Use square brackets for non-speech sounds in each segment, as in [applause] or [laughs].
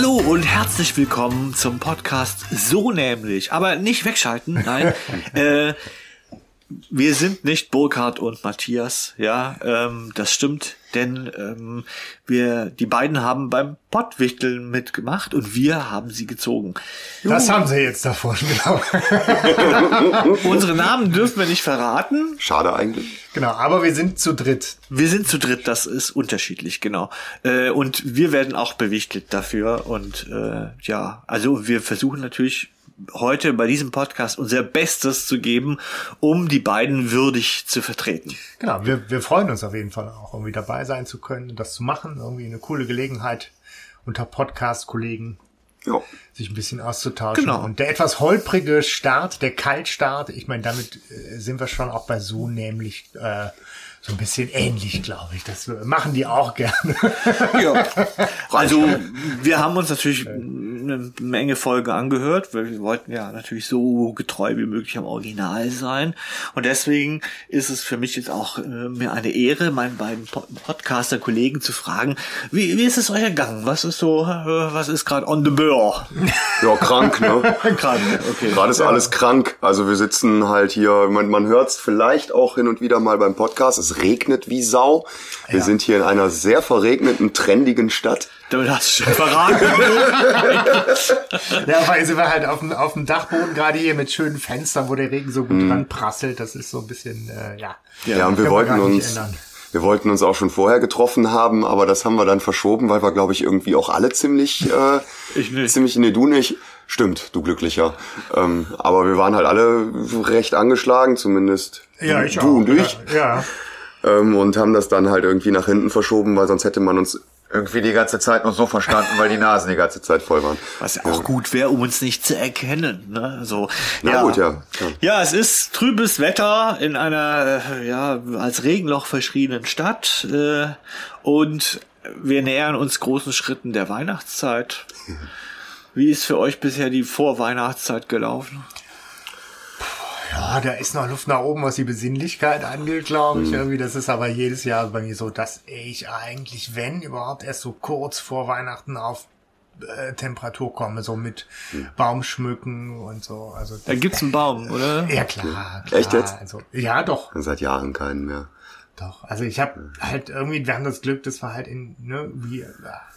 Hallo und herzlich willkommen zum Podcast So nämlich. Aber nicht wegschalten, nein. [laughs] äh, wir sind nicht Burkhard und Matthias, ja, ähm, das stimmt, denn ähm, wir, die beiden haben beim Pottwichteln mitgemacht und wir haben sie gezogen. Das haben sie jetzt davon, genau. [laughs] Unsere Namen dürfen wir nicht verraten. Schade eigentlich. Genau, aber wir sind zu dritt. Wir sind zu dritt, das ist unterschiedlich, genau. Äh, und wir werden auch bewichtelt dafür und äh, ja, also wir versuchen natürlich heute bei diesem Podcast unser Bestes zu geben, um die beiden würdig zu vertreten. Genau, wir, wir freuen uns auf jeden Fall auch irgendwie dabei sein zu können, das zu machen. Irgendwie eine coole Gelegenheit unter Podcast-Kollegen Ja. sich ein bisschen auszutauschen. Genau. Und der etwas holprige Start, der Kaltstart, ich meine, damit äh, sind wir schon auch bei so nämlich äh, so ein bisschen ähnlich, glaube ich. Das machen die auch gerne. [laughs] Ja. Also wir haben uns natürlich eine Menge Folgen angehört, weil wir wollten ja natürlich so getreu wie möglich am Original sein. Und deswegen ist es für mich jetzt auch äh, mir eine Ehre, meinen beiden Po- Podcaster-Kollegen zu fragen, wie, wie ist es euch ergangen? Was ist so, äh, was ist gerade on the burr? [laughs] Ja, krank, ne? [laughs] Gerade, okay. Gerade ist alles krank. Also wir sitzen halt hier, man, man hört es vielleicht auch hin und wieder mal beim Podcast. Es regnet wie Sau. Wir Ja. sind hier in einer sehr verregneten, trendigen Stadt. Damit hast du schon verraten. [laughs] ja, weil sind wir halt auf dem, auf dem Dachboden gerade hier mit schönen Fenstern, wo der Regen so gut dran prasselt. Das ist so ein bisschen, äh, ja. Ja, und wir wollten uns, ändern. wir wollten uns auch schon vorher getroffen haben, aber das haben wir dann verschoben, weil wir, glaube ich, irgendwie auch alle ziemlich, äh, [laughs] Ich nicht. ziemlich, nee, du nicht. Stimmt, du glücklicher. Ähm, aber wir waren halt alle recht angeschlagen, zumindest Ja, ich du auch. und ich. Ja, ja. Ähm, und haben das dann halt irgendwie nach hinten verschoben, weil sonst hätte man uns irgendwie die ganze Zeit noch so verstanden, weil die Nasen die ganze Zeit voll waren. Was ja auch gut wäre, um uns nicht zu erkennen. Ne? So, Na gut, ja. Ja. Ja, es ist trübes Wetter in einer äh, ja als Regenloch verschriebenen Stadt äh, und wir nähern uns großen Schritten der Weihnachtszeit. Wie ist für euch bisher die Vorweihnachtszeit gelaufen? Ja, da ist noch Luft nach oben, was die Besinnlichkeit angeht, glaube ich. Irgendwie, das ist aber jedes Jahr bei mir so, dass ich eigentlich, wenn überhaupt, erst so kurz vor Weihnachten auf äh, Temperatur komme, so mit Baumschmücken und so. Also Da gibt's einen Baum, [laughs] oder? ja klar, klar. Echt jetzt? Also, ja, doch, Seit Jahren keinen mehr. doch. Also ich habe halt irgendwie, wir haben das Glück, das war halt in ne, wie äh,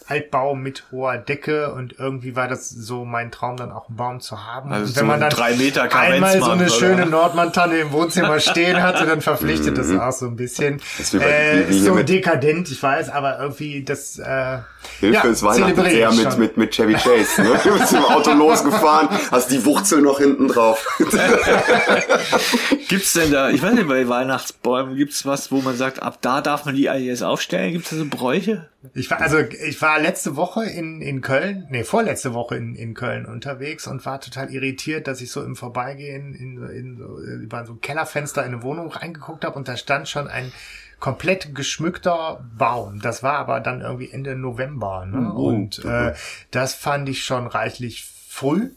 Altbau mit hoher Decke und irgendwie war das so mein Traum, dann auch einen Baum zu haben. Also und so wenn man dann drei Meter einmal so eine oder? schöne Nordmann-Tanne im Wohnzimmer [laughs] stehen hatte, dann verpflichtet das auch so ein bisschen. Mhm. ist äh, ist so dekadent, ich weiß, aber irgendwie das äh, Hilfe ja, ist Weihnachten eher mit, mit, mit Chevy Chase. Ne? [laughs] Du bist im Auto losgefahren, hast die Wurzel noch hinten drauf. [laughs] Gibt's denn da, ich weiß nicht, bei Weihnachtsbäumen gibt's was, wo man sagt, ab da darf man die jetzt aufstellen? Gibt's da so Bräuche? Ich war, also ich war letzte Woche in, in Köln, nee, vorletzte Woche in, in Köln unterwegs und war total irritiert, dass ich so im Vorbeigehen in, so- in über so ein Kellerfenster in eine Wohnung reingeguckt habe und da stand schon ein komplett geschmückter Baum. Das war aber dann irgendwie Ende November. Ne? Oh, und äh, das fand ich schon reichlich früh.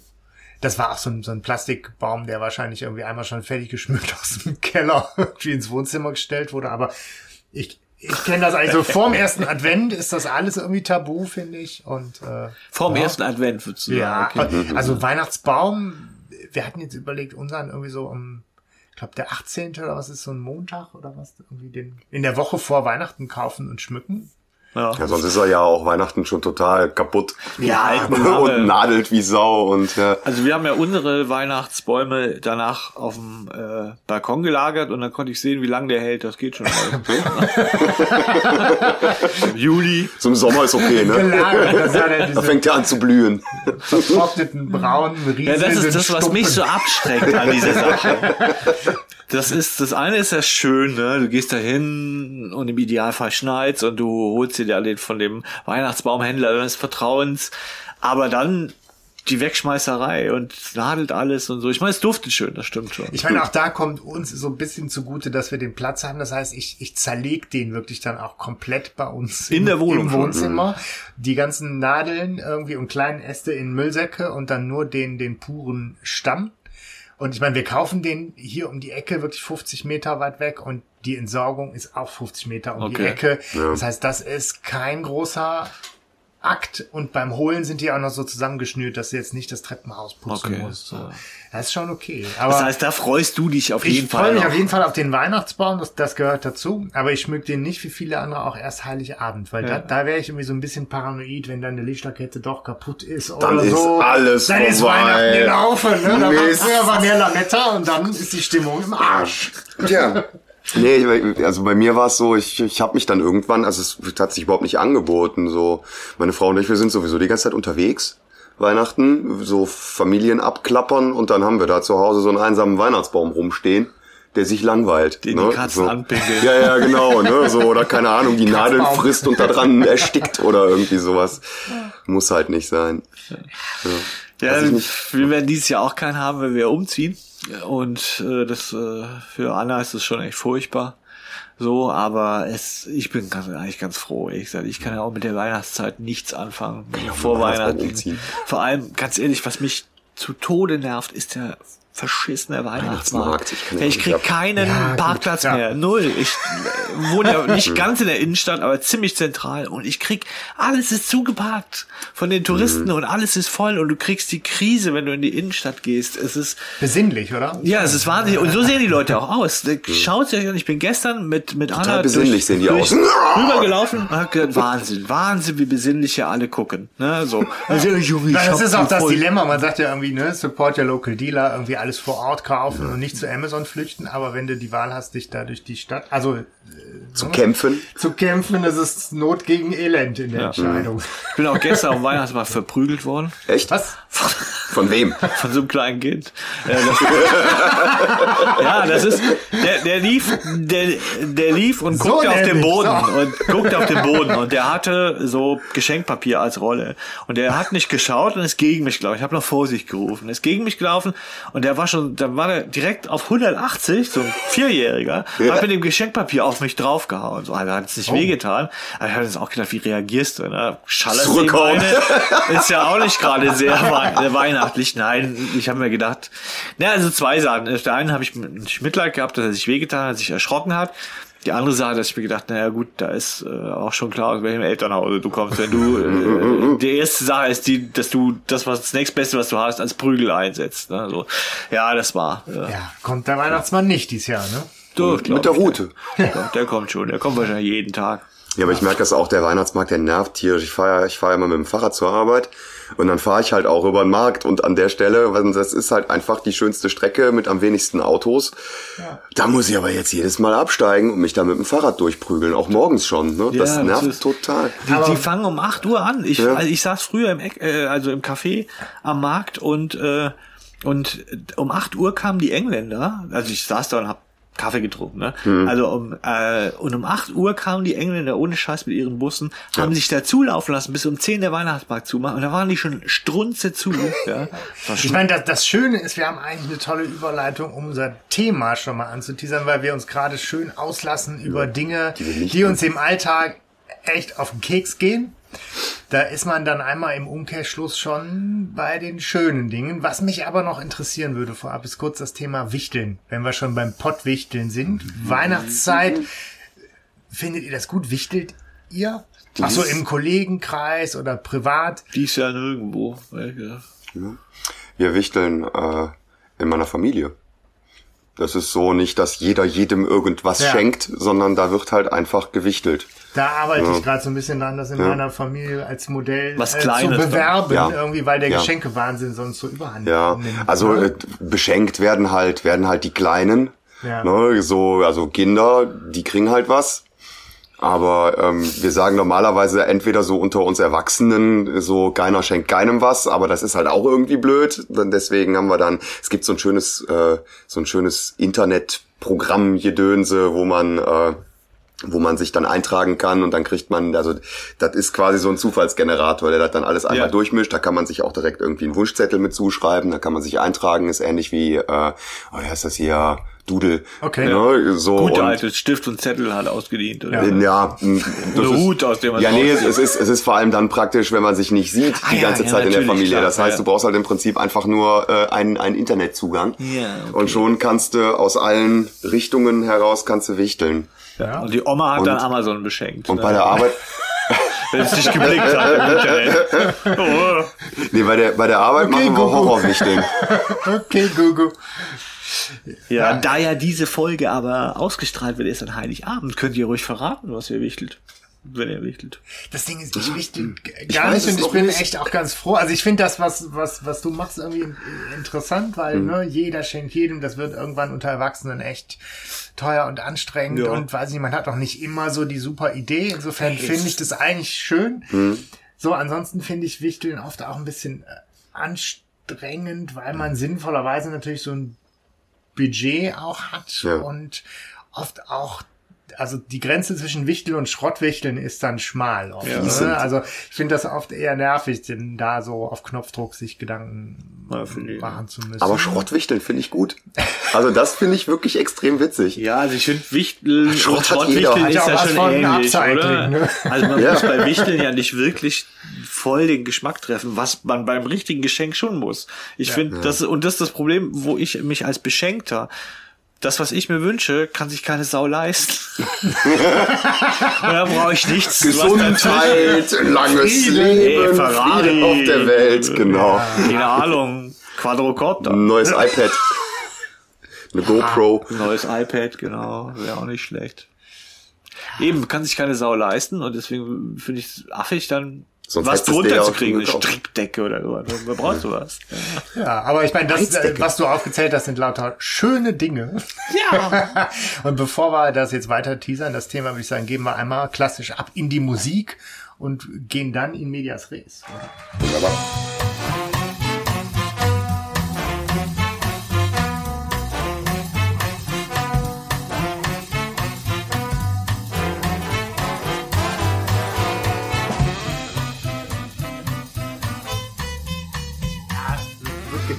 Das war auch so ein, so ein Plastikbaum, der wahrscheinlich irgendwie einmal schon fertig geschmückt [laughs] aus dem Keller irgendwie ins Wohnzimmer gestellt wurde. Aber ich, ich kenne das eigentlich so vorm ersten Advent ist das alles irgendwie tabu, finde ich. Und äh, Vorm ja. ersten Advent, würdest du Ja, sagen. Okay. also Weihnachtsbaum, wir hatten jetzt überlegt, unseren irgendwie so am, ich glaube, der 18. oder was ist so ein Montag oder was, irgendwie den in der Woche vor Weihnachten kaufen und schmücken. Ja. Ja, sonst ist er ja auch Weihnachten schon total kaputt. Ja, [laughs] und nadelt wie Sau und ja. Also wir haben ja unsere Weihnachtsbäume danach auf dem äh, Balkon gelagert und dann konnte ich sehen, wie lange der hält. Das geht schon. mal. [laughs] Im Juli. Im Sommer ist okay, ne? Gelagert, ja Da fängt er an zu blühen. vertrockneten braunen Ja, riesigen das ist das, was mich so Stumpen. abschreckt an dieser Sache. [laughs] Das ist, das eine ist ja schön, ne? Du gehst da hin und im Idealfall schneit's und du holst dir den von dem Weihnachtsbaumhändler deines Vertrauens. Aber dann die Wegschmeißerei und nadelt alles und so. Ich meine, es duftet schön, das stimmt schon. Ich meine, auch da kommt uns so ein bisschen zugute, dass wir den Platz haben. Das heißt, ich, ich zerleg den wirklich dann auch komplett bei uns In im, der Wohnung im. Wohnzimmer. Die ganzen Nadeln irgendwie und kleinen Äste in Müllsäcke und dann nur den, den puren Stamm. Und ich meine, wir kaufen den hier um die Ecke wirklich 50 Meter weit weg und die Entsorgung ist auch 50 Meter um die Okay. Ecke. Ja. Das heißt, das ist kein großer Akt und beim Holen sind die auch noch so zusammengeschnürt, dass du jetzt nicht das Treppenhaus putzen Okay, musst. So. ja. Das ist schon okay. Aber Das heißt, da freust du dich auf jeden ich Fall. freue mich auf jeden Fall auf den Weihnachtsbaum, das, das gehört dazu. Aber ich schmück den nicht wie viele andere auch erst Heiligabend, weil da, da wäre ich irgendwie so ein bisschen paranoid, wenn dann eine Lichterkette doch kaputt ist Dann oder ist so. alles Dann ist vorbei. Weihnachten gelaufen. Ne? Da war Mist. früher war mehr Lametta und dann ist die Stimmung im Arsch. Tja. [laughs] Nee, also bei mir war es so, ich, ich habe mich dann irgendwann, also es hat sich überhaupt nicht angeboten. So, meine Frau und ich, wir sind sowieso die ganze Zeit unterwegs. Weihnachten, so Familien abklappern und dann haben wir da zu Hause so einen einsamen Weihnachtsbaum rumstehen, der sich langweilt. Den die ne? Katzen so. anpinkeln. Ja, ja, genau, ne? So, oder keine Ahnung, die Nadeln frisst und da dran [laughs] erstickt oder irgendwie sowas. Muss halt nicht sein. Ja, ich nicht. wir werden dieses Jahr auch keinen haben, wenn wir umziehen. Und äh, das äh, für Anna ist es schon echt furchtbar. So, aber es, ich bin ganz, eigentlich ganz froh. Ich sage, ich kann ja auch mit der Weihnachtszeit nichts anfangen. vor Weihnachten. Vor allem, ganz ehrlich, was mich zu Tode nervt, ist der verschissene Weihnachtsmarkt. Weihnachtsmarkt, ich Ich, krieg keinen Ja, gut, Parkplatz ja. mehr. Null. Ich äh, wohne ja nicht [laughs] ganz in der Innenstadt, aber ziemlich zentral. Und ich krieg, alles ist zugeparkt von den Touristen und alles ist voll. Und du kriegst die Krise, wenn du in die Innenstadt gehst. Es ist, Besinnlich, oder? ja, es ist wahnsinnig. Und so sehen die Leute auch aus. Schaut euch an. Ich bin gestern mit, mit Anna besinnlich sehen die aus. [laughs] rübergelaufen und hab gedacht, Wahnsinn, Wahnsinn, wie besinnlich hier alle gucken. Ne, so. [laughs] Also, Junge, ich Das ist auch das voll- Dilemma. Man sagt ja irgendwie, ne, support your local dealer, irgendwie alles vor Ort kaufen und nicht zu Amazon flüchten. Aber wenn du die Wahl hast, dich da durch die Stadt, also Zu kämpfen. zu kämpfen, das ist Not gegen Elend in der Entscheidung. Ich bin auch gestern am Weihnachtsmarkt verprügelt worden. Echt? Was? [laughs] Von wem? [laughs] Von so einem kleinen Kind. Ja, das, [laughs] ja, das ist, der, der lief, der, der lief und So guckte auf den Boden so. und guckte auf den Boden und der hatte so Geschenkpapier als Rolle und der hat nicht geschaut und ist gegen mich gelaufen. Ich habe noch Vorsicht gerufen. Ist gegen mich gelaufen und der war schon, dann war der direkt auf 180, so ein Vierjähriger, hat mit dem Geschenkpapier auf mich draufgehauen. So, also hat es nicht wehgetan. Aber ich habe jetzt auch gedacht, wie reagierst du? Ne? Schallerst die Zurückhauen. Ist ja auch nicht gerade sehr wei- [laughs] weihnachtlich. Nein, ich habe mir gedacht, na, also zwei Sachen. Auf der einen habe ich nicht Mitleid gehabt, dass er sich wehgetan hat, sich erschrocken hat. Die andere Sache, dass ich mir gedacht, naja gut, da ist äh, auch schon klar, aus welchem Elternhause du kommst. Wenn du, äh, die erste Sache ist die, dass du das, was das nächstbeste, was du hast, als Prügel einsetzt. Ne? So, ja, das war. Äh, Ja, kommt der Weihnachtsmann nicht dieses Jahr, ne? so, glaub Mit der. Route. [laughs] Ja, der kommt schon, der kommt wahrscheinlich jeden Tag. Ja, aber ich merke das auch, der Weihnachtsmarkt, der nervt tierisch. Ich fahre ja, ich fahr ja immer mit dem Fahrrad zur Arbeit und dann fahre ich halt auch über den Markt und an der Stelle, weil das ist halt einfach die schönste Strecke mit am wenigsten Autos. Da muss ich aber jetzt jedes Mal absteigen und mich da mit dem Fahrrad durchprügeln, auch morgens schon. Ne? Das Ja, das nervt ist- total. Die, die fangen um 8 Uhr an. Ich, Ja. also ich saß früher im Eck, äh, also im Café am Markt und äh, und um 8 Uhr kamen die Engländer. Also ich saß da und hab Kaffee getrunken, ne? Hm. Also um äh, und um 8 Uhr kamen die Engländer ohne Scheiß mit ihren Bussen, haben sich da zulaufen lassen, bis um 10 der Weihnachtsmarkt zumachen und da waren die schon strunze zu. [laughs] ja. Ich meine, das, das Schöne ist, wir haben eigentlich eine tolle Überleitung, um unser Thema schon mal anzuteasern, weil wir uns gerade schön auslassen über Dinge, nicht die uns im Alltag echt auf den Keks gehen. Da ist man dann einmal im Umkehrschluss schon bei den schönen Dingen. Was mich aber noch interessieren würde vorab, ist kurz das Thema Wichteln. Wenn wir schon beim Pottwichteln sind. Weihnachtszeit. Findet ihr das gut? Wichtelt ihr? Ach so, im Kollegenkreis oder privat? dies Jahr nirgendwo. Ja. Wir wichteln äh, in meiner Familie. Das ist so nicht, dass jeder jedem irgendwas Ja. schenkt, sondern da wird halt einfach gewichtelt. Da arbeite ich gerade so ein bisschen dran, das in meiner Familie als Modell Was äh, zu Kleines bewerben, Ja. irgendwie, weil der Ja. Geschenkewahnsinn sonst so überhand Ja, nimmt. also oder? äh, beschenkt werden halt werden halt die Kleinen, Ja. ne, so also Kinder, die kriegen halt was. Aber ähm, wir sagen normalerweise entweder so unter uns Erwachsenen, so keiner schenkt keinem was, aber das ist halt auch irgendwie blöd. Deswegen haben wir dann, es gibt so ein schönes, äh, so ein schönes Internetprogramm Gedönse, wo man äh, wo man sich dann eintragen kann und dann kriegt man, also das ist quasi so ein Zufallsgenerator, der das dann alles einmal Ja. durchmischt. Da kann man sich auch direkt irgendwie einen Wunschzettel mit zuschreiben, da kann man sich eintragen, ist ähnlich wie, äh, oh ja, ist das hier Doodle. Okay. Ne, so Gut, und, altes Stift und Zettel hat ausgedient. Oder? ja, m, das Oder ist- Hut, aus dem man Ja, nee, es, ist es ist vor allem dann praktisch, wenn man sich nicht sieht Ah, die ja, ganze ja, Zeit in der Familie. klar, das heißt, ja. du brauchst halt im Prinzip einfach nur äh, einen, einen Internetzugang Ja, okay. und schon kannst du aus allen Richtungen heraus kannst du wichteln. Ja. Und die Oma hat Und- dann Amazon beschenkt. Und ne? bei der Arbeit [laughs] wenn es nicht geblickt hat im Internet. Oh. [laughs] Nee, bei der, bei der Arbeit Okay, machen wir. Horrorwichteln. [laughs] Okay, Gugu. Ja, da ja diese Folge aber ausgestrahlt wird, erst an Heiligabend, könnt ihr ruhig verraten, was ihr wichtelt. Wenn ihr wichtelt. Das Ding ist, ich wichtig Hm. Ich gar nicht und ich bin nicht. echt auch ganz froh. Also ich finde das, was, was, was du machst, irgendwie in- interessant, weil Hm. ne, jeder schenkt jedem, das wird irgendwann unter Erwachsenen echt teuer und anstrengend Ja. und weiß nicht, man hat auch nicht immer so die super Idee. Insofern finde ich das eigentlich schön. Hm. So, ansonsten finde ich Wichteln oft auch ein bisschen äh, anstrengend, weil man sinnvollerweise natürlich so ein Budget auch hat Ja. und oft auch also die Grenze zwischen Wichteln und Schrottwichteln ist dann schmal. Oft, Ja. ne? Also ich finde das oft eher nervig, denn da so auf Knopfdruck sich Gedanken Ja, machen zu müssen. Aber Schrottwichteln finde ich gut. Also das finde ich wirklich extrem witzig. Ja, also ich finde Wichteln Schrott Schrottwichteln ist ja schon ähnlich, oder? ne? Also man Ja. muss bei Wichteln ja nicht wirklich voll den Geschmack treffen, was man beim richtigen Geschenk schon muss. Ich finde, das und das ist das Problem, wo ich mich als Beschenkter das, was ich mir wünsche, kann sich keine Sau leisten. [laughs] da brauche ich nichts. Gesundheit, langes Frieden. Leben, Ey, Ferrari. Frieden auf der Welt, genau. Keine Ahnung. Quadrocopter. Ein neues iPad. Eine GoPro. Ein neues iPad, genau. Wäre auch nicht schlecht. Eben, kann sich keine Sau leisten und deswegen finde ich es affig, dann Sonst was du drunter zu kriegen, eine. Strickdecke oder so. Wer braucht sowas? ja, aber ich meine, das, äh, was du aufgezählt hast, sind lauter schöne Dinge. Ja. [laughs] Und bevor wir das jetzt weiter teasern, das Thema würde ich sagen, gehen wir einmal klassisch ab in die Musik und gehen dann in Medias Res. Oder? Wunderbar.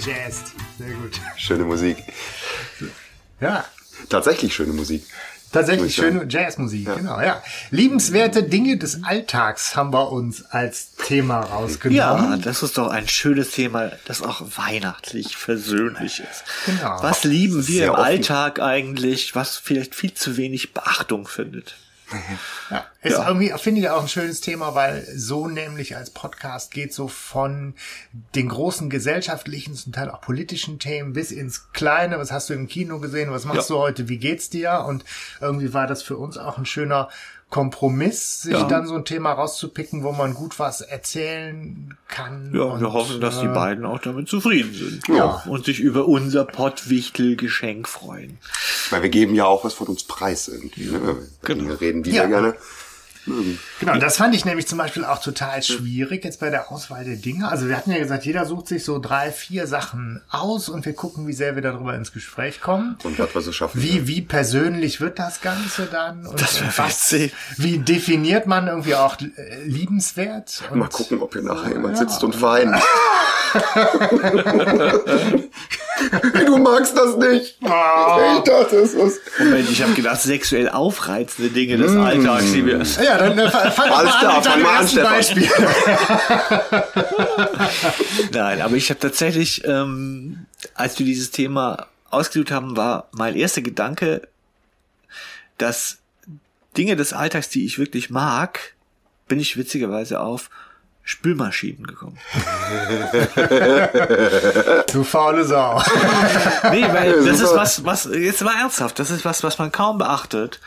Gejazzt. Sehr gut. Schöne Musik. Ja, Tatsächlich schöne Musik. Tatsächlich schöne Jazzmusik, genau, ja. Liebenswerte Dinge des Alltags haben wir uns als Thema ja, rausgenommen. das ist doch ein schönes Thema, das auch weihnachtlich versöhnlich ist. Genau. Was lieben wir Sehr im offen. Alltag eigentlich, was vielleicht viel zu wenig Beachtung findet? [laughs] Ja, ist Ja. irgendwie, finde ich auch ein schönes Thema, weil so nämlich als Podcast geht so von den großen gesellschaftlichen, zum Teil auch politischen Themen bis ins Kleine. Was hast du im Kino gesehen? Was machst Ja. du heute? Wie geht's dir? Und irgendwie war das für uns auch ein schöner Kompromiss, sich Ja. dann so ein Thema rauszupicken, wo man gut was erzählen kann. Ja, Und, wir hoffen, dass die äh, beiden auch damit zufrieden sind. Ja. Und sich über unser Pottwichtel-Geschenk freuen. Weil wir geben ja auch was von uns preis irgendwie. Ne? Genau. Dinge reden, die Ja. wir Genau, das fand ich nämlich zum Beispiel auch total schwierig jetzt bei der Auswahl der Dinge. Also wir hatten ja gesagt, jeder sucht sich so drei, vier Sachen aus und wir gucken, wie sehr wir darüber ins Gespräch kommen. Und was wir so schaffen. Wie, wie persönlich wird das Ganze dann? Und Das wär was, witzig. wie definiert man irgendwie auch äh, liebenswert? Und Mal gucken, ob hier nachher jemand sitzt und weint. [laughs] [laughs] du magst das nicht. Ah. Ich dachte, es ist. Moment, ich habe gedacht, sexuell aufreizende Dinge des Alltags, die wir. Ja, dann äh, fang Alles mal klar, an mit fang deinem mal an, Stefan. Beispiel. [laughs] Nein, aber ich habe tatsächlich, ähm, als wir dieses Thema ausgesucht haben, war mein erster Gedanke, dass Dinge des Alltags, die ich wirklich mag, bin ich witzigerweise auf Spülmaschinen gekommen. [laughs] Du faule Sau. [laughs] Nee, weil Ja, das ist was, was, jetzt mal ernsthaft, das ist was, was man kaum beachtet.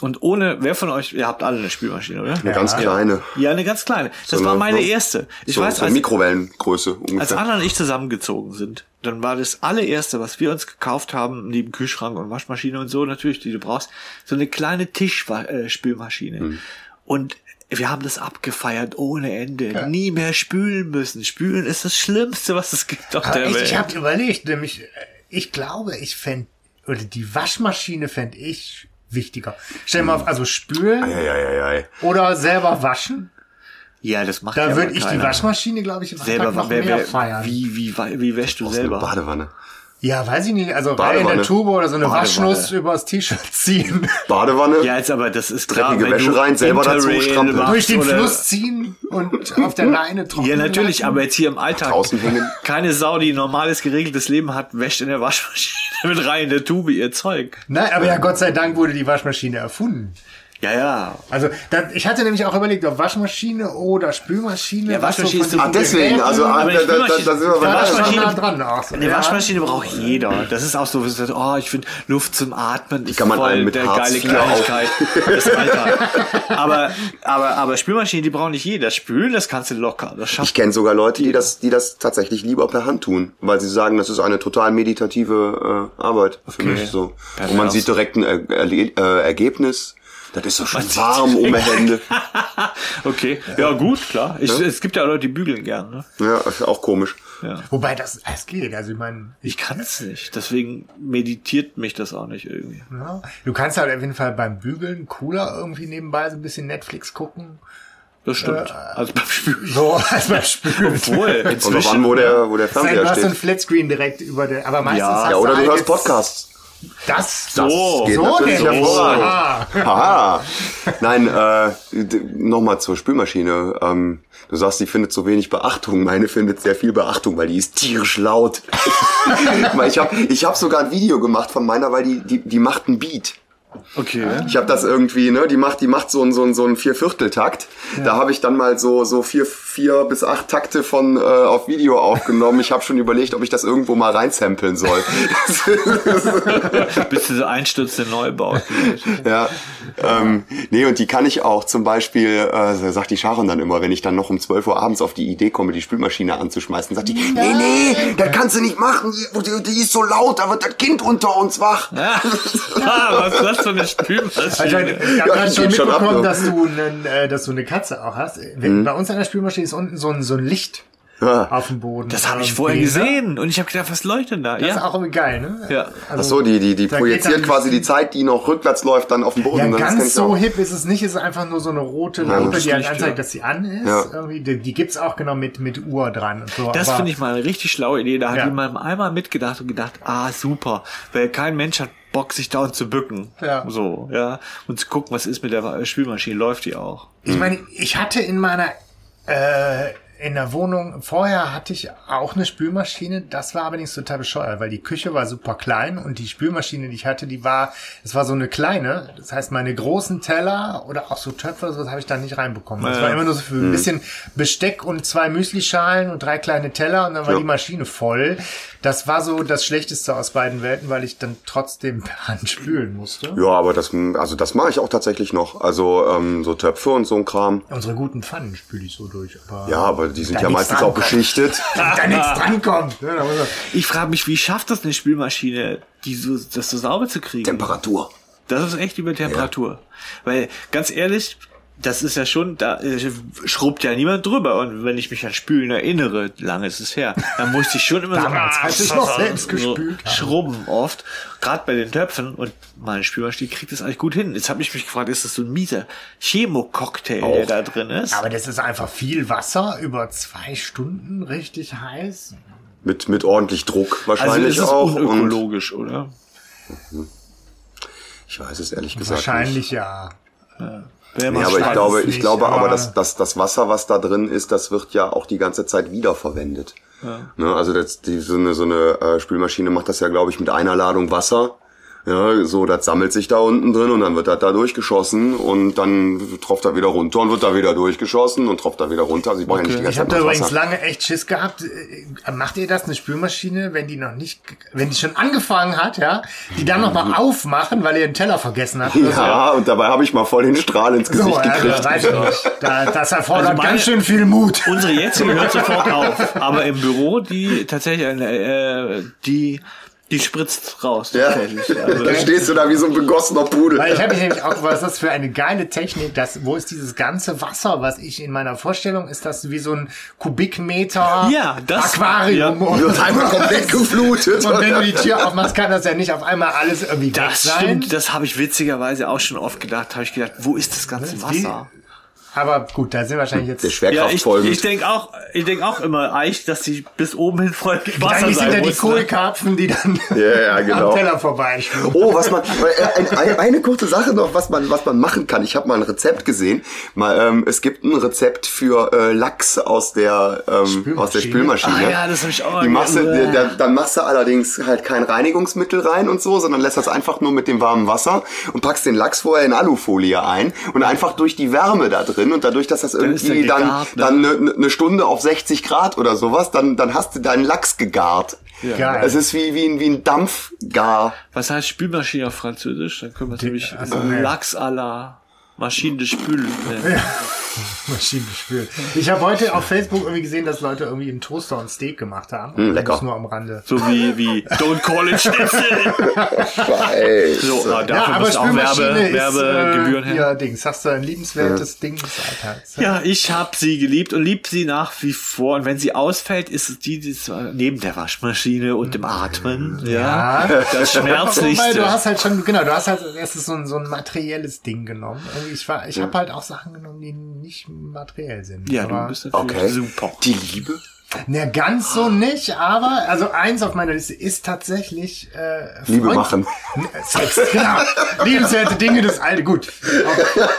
Und ohne, wer von euch, ihr habt alle eine Spülmaschine, oder? Eine ganz kleine. Ja, eine ganz kleine. Das So war eine- meine so- erste. Ich so, weiß, so als, Mikrowellengröße als ungefähr. Anna und ich zusammengezogen sind, dann war das allererste, was wir uns gekauft haben, neben Kühlschrank und Waschmaschine und so natürlich, die du brauchst, so eine kleine Tischspülmaschine. Hm. Und wir haben das abgefeiert ohne Ende. Nie mehr spülen müssen. Spülen ist das Schlimmste, was es gibt auf der ich Welt. ich habe überlegt, nämlich, äh, ich glaube, ich fände, oder die Waschmaschine fände ich wichtiger. Stell mal auf, also spülen Ja, ja, ja, ja. oder selber waschen. ja, das macht Da ja würde ich die keiner. Waschmaschine, glaube ich, im selber Alltag noch wer, mehr wer, feiern. Wie, wie, wie, wie wäschst du Eine selber? Badewanne. Ja, weiß ich nicht. Also rein in der Tube oder so eine Badewanne. Waschnuss übers T-Shirt ziehen. [laughs] Badewanne. Ja, jetzt aber das ist klar, Dreckige Wäsche rein, selber dazu strampeln. Durch den oder- Fluss ziehen und auf der Leine trocknen Ja, natürlich, lassen. aber jetzt hier im Alltag. Draußen hängen. [laughs] Keine Sau, die ein normales, geregeltes Leben hat, wäscht in der Waschmaschine [laughs] mit rein in der Tube ihr Zeug. Nein, aber ja, Gott sei Dank wurde die Waschmaschine erfunden. Ja, ja. Also da, ich hatte nämlich auch überlegt, ob Waschmaschine oder Spülmaschine. Ja, was so Waschmaschine ist- Ah, diesen deswegen, also ah, da, da, da, sind wir bei Waschmaschine- nah dran auch so. Eine Ja. Waschmaschine braucht jeder. Das ist auch so, wie gesagt, oh, ich finde Luft zum Atmen ist kann man voll der geile Kleinigkeit. [laughs] Aber, aber, aber Spülmaschine, die braucht nicht jeder. Spülen, das kannst du locker. Das Ich kenne sogar Leute, die das, die das tatsächlich lieber per Hand tun, weil sie sagen, das ist eine total meditative äh, Arbeit für Okay. mich so. Und man sieht direkt ein er Erle- äh, Ergebnis. Das ist so schön sieht warm um die Hände. [laughs] Okay. Ja, gut, klar. Ich, Es gibt ja Leute, die bügeln gern. Ne? Ja, ist auch komisch. Ja. Wobei das, es geht. Also ich meine, Ich kann es nicht. Deswegen meditiert mich das auch nicht irgendwie. ja, du kannst halt auf jeden Fall beim Bügeln cooler irgendwie nebenbei so ein bisschen Netflix gucken. Das stimmt. also beim Spülen. So, [laughs] als beim Spülen. Obwohl, Und wann, inzwischen. wo der, wo der Sei, du Fernseher hast so ein steht. Flatscreen direkt über der, aber meistens Ja. hast Ja, oder du halt hörst Podcasts. Das, So. Geht so natürlich denn. hervorragend. Ah. Haha. Nein, äh, nochmal zur Spülmaschine. Ähm, du sagst, die findet so wenig Beachtung. Meine findet sehr viel Beachtung, weil die ist tierisch laut. [laughs] Ich habe ich hab sogar ein Video gemacht von meiner, weil die, die, die macht einen Beat. Okay. Ich habe das irgendwie, ne, die macht, die macht so einen so einen so einen Viervierteltakt. Da habe ich dann mal so so vier vier bis acht Takte von äh, auf Video aufgenommen. Ich habe schon überlegt, ob ich das irgendwo mal reinsamplen soll. [laughs] Bis diese einstürzende Neubauten. [laughs] ja, ähm, nee, und die kann ich auch zum Beispiel, äh, sagt die Sharon dann immer, wenn ich dann noch um 12 Uhr abends auf die Idee komme, die Spülmaschine anzuschmeißen, sagt die, nee, nee, das kannst du nicht machen, die, die, die ist so laut, da wird das Kind unter uns wach. [laughs] ah, was ist das für eine Also, Spülmaschine? ich habe schon mitbekommen, ne? dass du, einen, äh, dass du eine Katze auch hast. Wenn, Bei uns an der Spülmaschine ist unten so ein, so ein Licht Ja. auf dem Boden. Das habe ich vorher gesehen und ich habe gedacht, was leuchtet denn da? Das ist Ja. auch irgendwie geil, ne? Ja. Ach so, die, die, die projiziert quasi die Zeit, die noch rückwärts läuft, dann auf den Boden. Ja, Das kenn ganz so hip ist es nicht. Es ist einfach nur so eine rote Ja, Lampe, die halt anzeigt, ja. dass sie an ist. Ja. Irgendwie, die, die gibt's auch genau mit, mit Uhr dran und so. Das finde ich mal eine richtig schlaue Idee. Da hat jemand einmal mitgedacht und gedacht, ah, super. Weil kein Mensch hat Bock, sich dauernd zu bücken. Ja. So, ja. Und zu gucken, was ist mit der Spülmaschine, läuft die auch. Ich meine, ich hatte in meiner äh, in der Wohnung, vorher hatte ich auch eine Spülmaschine, das war allerdings total bescheuert, weil die Küche war super klein und die Spülmaschine, die ich hatte, die war, es war so eine kleine, das heißt meine großen Teller oder auch so Töpfe oder so, das habe ich da nicht reinbekommen. Das Ja. war immer nur so für ein bisschen Besteck und zwei Müslischalen und drei kleine Teller und dann war Ja. die Maschine voll. Das war so das Schlechteste aus beiden Welten, weil ich dann trotzdem [laughs] per Hand spülen musste. Ja, aber das, also das mache ich auch tatsächlich noch. Also ähm, so Töpfe und so ein Kram. Unsere guten Pfannen spüle ich so durch. Aber Ja, aber die sind Da ja meistens auch beschichtet. [laughs] da nichts drankommt. Ich frage mich, wie schafft das eine Spülmaschine, die so, das so sauber zu kriegen? Temperatur. Das ist echt über Temperatur. Weil, ganz ehrlich, das ist ja schon, da äh, schrubbt ja niemand drüber. Und wenn ich mich an Spülen erinnere, lange ist es her, dann musste ich schon immer Damals, so, als ich noch selbst gespült habe. schrubben oft. Gerade bei den Töpfen. Und meine Spülmaschine kriegt das eigentlich gut hin. Jetzt habe ich mich gefragt, ist das so ein mieser Chemococktail, der da drin ist? Aber das ist einfach viel Wasser über zwei Stunden richtig heiß. Mit, mit ordentlich Druck also wahrscheinlich ist es auch. Und unökologisch, oder? ich weiß es ehrlich gesagt nicht. Wahrscheinlich ja. Nee, aber ich glaube, ich nicht, glaube aber, aber- dass, dass das Wasser, was da drin ist, das wird ja auch die ganze Zeit wiederverwendet. Ne, also das, die, so eine, so eine äh, Spülmaschine macht das ja, glaube ich, mit einer Ladung Wasser. Ja, so, das sammelt sich da unten drin und dann wird das da durchgeschossen und dann tropft er wieder runter und wird da wieder durchgeschossen und tropft da wieder runter. Also ich brauche ja nicht die Ich ganze habe Zeit da übrigens Wasser. lange echt Schiss gehabt. Äh, Macht ihr das, eine Spülmaschine, wenn die noch nicht, wenn die schon angefangen hat, ja, die dann noch mal aufmachen, weil ihr einen Teller vergessen habt? so? Ja, und dabei habe ich mal voll den Strahl ins So, Gesicht ja, gekriegt. weiß ich nicht. Da, das erfordert Also meine- ganz schön viel Mut. Unsere jetzige hört sofort auf. Aber im Büro, die tatsächlich eine, äh, die, die spritzt raus. Ja, Tatsächlich. Also, [laughs] da stehst du da wie so ein begossener Pudel. Weil ich habe mich nämlich auch, was ist das für eine geile Technik, das, wo ist dieses ganze Wasser, was ich in meiner Vorstellung, ist das wie so ein Kubikmeter Ja, das- Aquarium. ja. Und, Wird einmal komplett [laughs] geflutet. und wenn du die Tür aufmachst, kann das ja nicht auf einmal alles irgendwie weg das sein. stimmt, das habe ich witzigerweise auch schon oft gedacht. Habe ich gedacht, wo ist das ganze Wie- Wasser? Aber gut, da sind wahrscheinlich jetzt. Der Ja, Schwerkraft ich, folgend. ich denke auch, ich denk auch immer eigentlich, dass die bis oben hin voll Wasser Eigentlich sind ja die ne? Kohlkarpfen, die dann Ja, ja, [laughs] genau. am Teller vorbeischwimmen. Oh, was man äh, ein, ein, eine kurze Sache noch, was man was man machen kann. Ich habe mal ein Rezept gesehen. Mal, ähm, es gibt ein Rezept für äh, Lachs aus der ähm, aus der Spülmaschine. Ah ja, das hab ich auch Die machst du, gesehen. da, dann machst du allerdings halt kein Reinigungsmittel rein und so, sondern lässt das einfach nur mit dem warmen Wasser und packst den Lachs vorher in Alufolie ein und einfach durch die Wärme da drin und dadurch, dass das irgendwie dann gegart, ne? dann eine ne Stunde auf 60 Grad oder sowas, dann dann hast du deinen Lachs gegart. Geil. Es ist wie wie ein, wie ein Dampfgar. Was heißt Spülmaschine auf Französisch? Dann können wir es nämlich also, ne. Lachs à la Maschine de Spül. nennen. Maschinen [laughs] spülen. Ich habe heute auf Facebook irgendwie gesehen, dass Leute irgendwie im Toaster ein Steak gemacht haben. lecker. Das nur am Rande. So wie, wie Don't call it Schnitzel. Scheiße. So, ah, Ja, dafür aber müssen auch Werbe, ist Werbegebühren äh, ja, Dings. Hast du ein liebenswertes Ding des Alltags. Ja, ich habe sie geliebt und lieb sie nach wie vor. Und wenn sie ausfällt, ist es die, die zwar neben der Waschmaschine und dem Atmen. Ja, Ja. das [laughs] Schmerzlichste. du hast halt schon, genau, du hast halt als erstes so ein, so ein materielles Ding genommen. Irgendwie, Ich, war, ich habe halt auch Sachen genommen, die nicht materiell sind. ja, aber, du bist natürlich Okay. super. Die Liebe? Na, ganz so nicht, aber, also eins auf meiner Liste ist tatsächlich, äh, Liebe machen. [laughs] Sex, genau. Liebenswerte Dinge des Alten. Gut.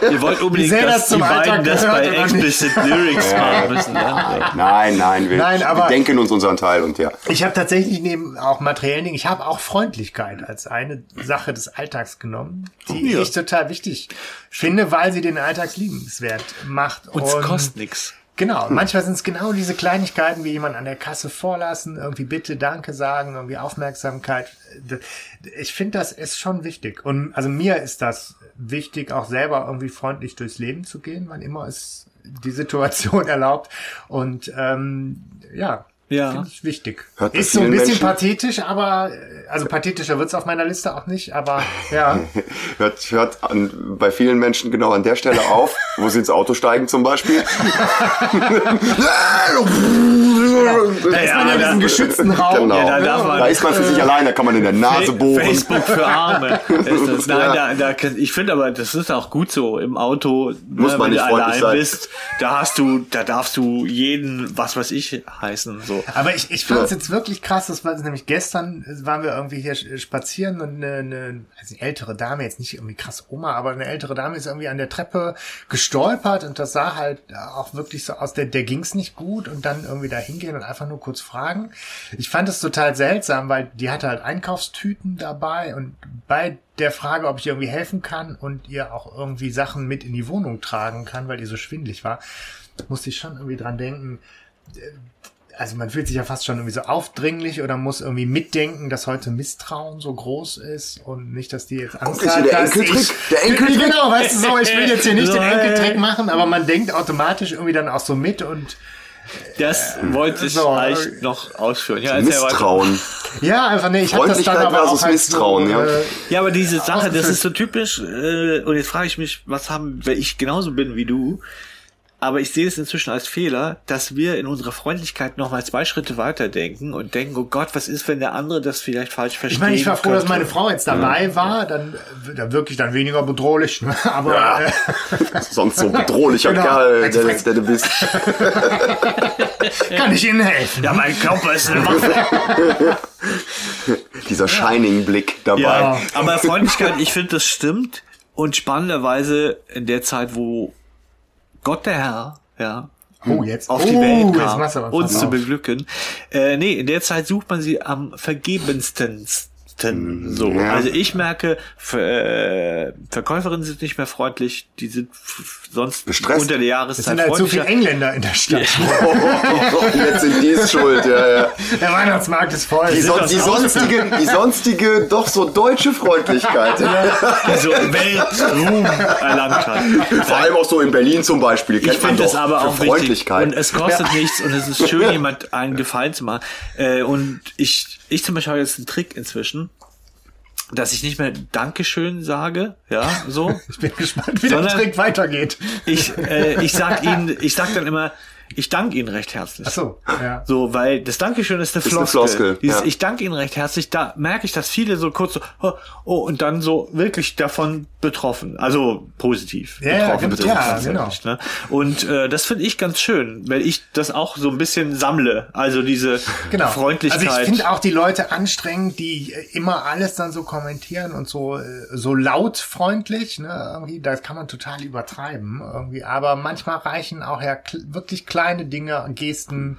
Ihr wollt unbedingt, dass das zum die beiden Alltag das bei? Explicit Lyrics machen müssen. Ja? Nein, nein, wir, Nein, aber- wir denken uns unseren Teil und ja. Ich habe tatsächlich neben auch materiellen Dingen, ich habe auch Freundlichkeit als eine Sache des Alltags genommen, die Ja. ich total wichtig finde, weil sie den Alltags liebenswert macht. Und es kostet nichts. Genau, manchmal sind es genau diese Kleinigkeiten, wie jemand an der Kasse vorlassen, irgendwie bitte, danke sagen, irgendwie Aufmerksamkeit. Ich finde, das ist schon wichtig. Und also mir ist das wichtig, auch selber irgendwie freundlich durchs Leben zu gehen, wann immer es die Situation [laughs] erlaubt. Und ähm, ja, Ja. finde ich wichtig. Hört ist so ein bisschen Menschen- pathetisch, aber also pathetischer wird's auf meiner Liste auch nicht, aber ja. [laughs] Hört, hört an, bei vielen Menschen genau an der Stelle auf, wo sie ins Auto steigen zum Beispiel. [laughs] Da ist man ja in diesem geschützten Raum. Genau. Ja, da darf man- da ist man für sich allein, da kann man in der Nase bohren. Facebook für Arme. [laughs] Ist das. Nein, Ja. da, da, ich finde aber, das ist auch gut so. Im Auto, Muss ne, man wenn nicht du allein sein. bist, da hast du, da darfst du jeden, was weiß ich, heißen. So. Aber ich, ich fand es jetzt wirklich krass, das war nämlich gestern, äh, waren wir irgendwie hier äh, spazieren und eine, eine, also eine ältere Dame, jetzt nicht irgendwie krass Oma, aber eine ältere Dame ist irgendwie an der Treppe gestolpert und das sah halt auch wirklich so aus, der, der ging's nicht gut und dann irgendwie da hingehen und einfach nur kurz fragen. Ich fand es total seltsam, weil die hatte halt Einkaufstüten dabei und bei der Frage, ob ich irgendwie helfen kann und ihr auch irgendwie Sachen mit in die Wohnung tragen kann, weil die so schwindlig war, musste ich schon irgendwie dran denken, also man fühlt sich ja fast schon irgendwie so aufdringlich oder muss irgendwie mitdenken, dass heute Misstrauen so groß ist und nicht, dass die jetzt Angst ist hier hat, der dass Enkeltrick, ich, der Enkeltrick. Genau, weißt du so, ich will jetzt hier nicht [laughs] den. Enkeltrick machen, aber man denkt automatisch irgendwie dann auch so mit und Das wollte ich so, eigentlich noch ausführen. Ja. Misstrauen. ja, einfach nee, ich habe das dann aber auch versus halt Misstrauen, so, ja. Äh, Ja, aber diese Sache, das ist so typisch, äh, und jetzt frage ich mich, was haben, weil ich genauso bin wie du, aber ich sehe es inzwischen als Fehler, dass wir in unserer Freundlichkeit noch mal zwei Schritte weiter denken und denken, oh Gott, was ist, wenn der andere das vielleicht falsch versteht? ich meine, ich war froh, dass meine Frau jetzt dabei war, dann dann wirklich dann weniger bedrohlich, ne? aber Ja. äh, [laughs] Sonst so bedrohlicher Genau. Kerl, der, der du bist. [laughs] kann ich Ihnen helfen? Ja, mein Körper ist eine [laughs] Waffe. Dieser Shining-Blick dabei. Ja, aber Freundlichkeit, ich finde, das stimmt. Und spannenderweise in der Zeit, wo Gott der Herr, ja, Oh, jetzt auf die oh, Welt kam, uns zu beglücken. Äh, nee, in der Zeit sucht man sie am vergebensten. So, Ja. also ich merke, Ver, äh, Verkäuferinnen sind nicht mehr freundlich, die sind sonst Gestresst. unter der Es Jahreszeit sind halt zu viele. Engländer in der Stadt. [laughs] Jetzt sind die es schuld, ja, ja. Der Weihnachtsmarkt ist voll. Die, son die, sonstige, die sonstige, doch so deutsche Freundlichkeit. die so Weltruhm erlangt hat. Vor allem auch so in Berlin zum Beispiel. Ich Kennt man finde das aber auch wichtig. Freundlichkeit. Und es kostet nichts und es ist schön, jemand einen Gefallen zu machen. Äh, und ich, ich zum Beispiel habe jetzt einen Trick inzwischen, dass ich nicht mehr Dankeschön sage, ja, so. [laughs] Ich bin gespannt, wie der Trick weitergeht. Ich, äh, ich sag [laughs] ihnen, ich sag dann immer, ich danke Ihnen recht herzlich. Ach so, ja. So, weil das Dankeschön ist eine Ist eine Floskel. Floskel, Dieses, ja. Ich danke Ihnen recht herzlich. Da merke ich, dass viele so kurz so, oh, oh und dann so wirklich davon betroffen. Also positiv Ja, ja, betroffen. genau, sind ja, tatsächlich, Ne? Und äh, das finde ich ganz schön, weil ich das auch so ein bisschen sammle. Also diese Genau. Freundlichkeit. Also ich finde auch die Leute anstrengend, die äh, immer alles dann so kommentieren und so äh, so laut freundlich. Ne? Irgendwie, das kann man total übertreiben irgendwie. Aber manchmal reichen auch ja kl wirklich kleine Dinge, Gesten.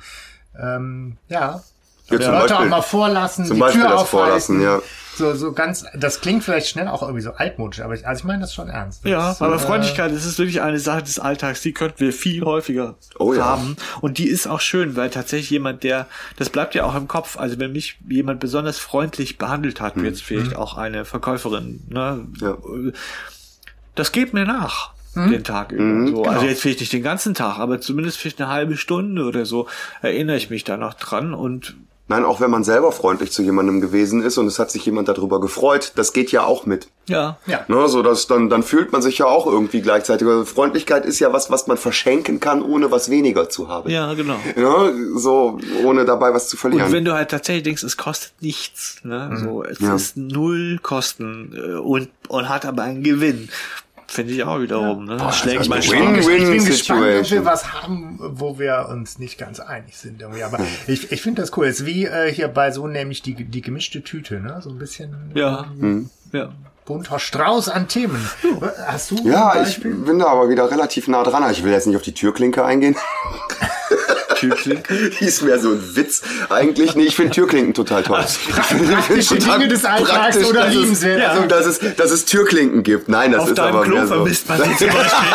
Ähm, ja. Ja, Leute auch Beispiel- mal vorlassen, zum die Beispiel Tür das aufhalten. Vorlassen, ja. So, so ganz, das klingt vielleicht schnell auch irgendwie so altmodisch, aber ich, also ich meine das schon ernst. Ja, Das, aber äh, Freundlichkeit, das ist wirklich eine Sache des Alltags, die könnten wir viel häufiger Oh ja. haben. Und die ist auch schön, weil tatsächlich jemand, der, das bleibt ja auch im Kopf, also wenn mich jemand besonders freundlich behandelt hat, wie jetzt vielleicht auch eine Verkäuferin, ne, Ja. das geht mir nach. Den Tag über. Mhm, so. Also genau. jetzt vielleicht nicht den ganzen Tag, aber zumindest vielleicht eine halbe Stunde oder so erinnere ich mich da noch dran und Nein, auch wenn man selber freundlich zu jemandem gewesen ist und es hat sich jemand darüber gefreut, das geht ja auch mit. ja. Ja. Ne, so dass dann, dann fühlt man sich ja auch irgendwie gleichzeitig. Also Freundlichkeit ist ja was, was man verschenken kann, ohne was weniger zu haben. Ja, genau. Ja, so, ohne dabei was zu verlieren. Und wenn du halt tatsächlich denkst, es kostet nichts, ne? So, es Ja. ist null Kosten äh, und, und hat aber einen Gewinn. Finde ich auch wiederum, ne? Das schlägt also mein win-. Ich bin gespannt, ob wir was haben, wo wir uns nicht ganz einig sind. Irgendwie. Aber [laughs] ich, ich finde das cool. Es ist wie äh, hier bei so nämlich die, die gemischte Tüte, ne? So ein bisschen Ja, Hm. ja. bunter Strauß an Themen. Hast du ja, ein ich bin da aber wieder relativ nah dran. Ich will jetzt nicht auf die Türklinke eingehen. [laughs] Türklinke. Die [laughs] ist mehr so ein Witz eigentlich. Nee, ich finde Türklinken total toll. praktische Dinge des Alltags oder dass es, liebenswert. ja, Also- dass, es, dass es Türklinken gibt. Nein, das Auf ist aber Klo mehr so. vermisst man sie zum Beispiel.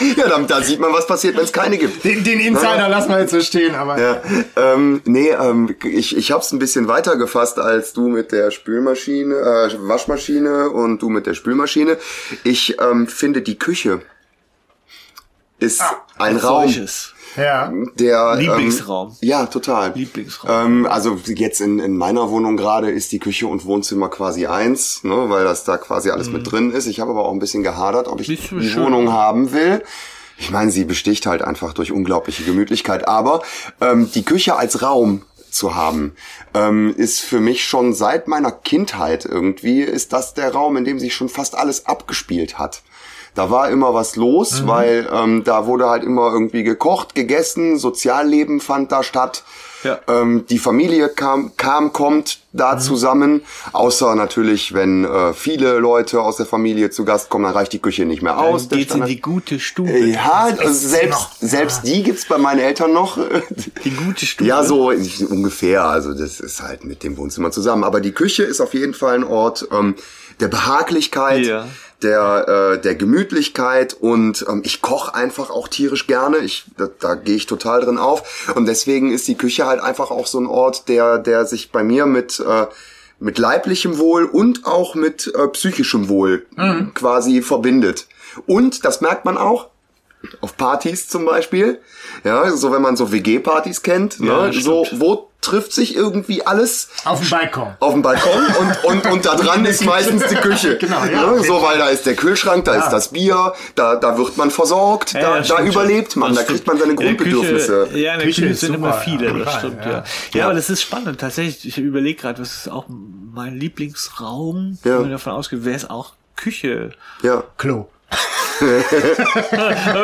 [laughs] Ja, dann, da sieht man, was passiert, wenn es keine gibt. Den, den Insider lassen wir jetzt so stehen, aber Ja, ähm, nee, ähm, ich, ich habe es ein bisschen weiter gefasst als du mit der Spülmaschine, äh, Waschmaschine und du mit der Spülmaschine. Ich ähm, finde, die Küche ist ein Raum, Solches. Ja. der Lieblingsraum. Ähm, ja, total. Lieblingsraum. Ähm, also jetzt in, in meiner Wohnung gerade ist die Küche und Wohnzimmer quasi eins, ne, weil das da quasi alles mit drin ist. Ich habe aber auch ein bisschen gehadert, ob ich die schön. Wohnung haben will. Ich meine, sie besticht halt einfach durch unglaubliche Gemütlichkeit. Aber ähm, die Küche als Raum zu haben, ähm, ist für mich schon seit meiner Kindheit irgendwie, ist das der Raum, in dem sich schon fast alles abgespielt hat. Da war immer was los, weil ähm, da wurde halt immer irgendwie gekocht, gegessen, Sozialleben fand da statt. Ja. Ähm, die Familie kam, kam, kommt da zusammen. Außer natürlich, wenn äh, viele Leute aus der Familie zu Gast kommen, dann reicht die Küche nicht mehr aus. Dann geht's in die gute Stube. ja, also selbst, noch- selbst die gibt's bei meinen Eltern noch. Die gute [laughs] Stube. Ja, so ungefähr. Also das ist halt mit dem Wohnzimmer zusammen. Aber die Küche ist auf jeden Fall ein Ort ähm, der Behaglichkeit, Ja. Der, äh, der Gemütlichkeit und ähm, ich koche einfach auch tierisch gerne. Ich, da, da gehe ich total drin auf. Und deswegen ist die Küche halt einfach auch so ein Ort, der, der sich bei mir mit äh, mit leiblichem Wohl und auch mit äh, psychischem Wohl quasi verbindet. Und das merkt man auch, auf Partys zum Beispiel. Ja, so wenn man so WG-Partys kennt, Ja, ne, so wo trifft sich irgendwie alles auf dem Balkon. auf dem Balkon und, und, und da dran [laughs] ist meistens die Küche. [laughs] Genau, ja. Ne, So, weil da ist der Kühlschrank, da ist das Bier, da, da wird man versorgt, Ja, da, da überlebt man, da kriegt man seine Grundbedürfnisse. Küche, ja, in der Küche Küche sind super, immer viele, ja, das stimmt, ja. ja. ja. Ja. aber das ist spannend. Tatsächlich, ich überlege gerade, was ist auch mein Lieblingsraum, Ja. wenn man davon ausgeht, wäre es auch Küche. Ja. Klo. Da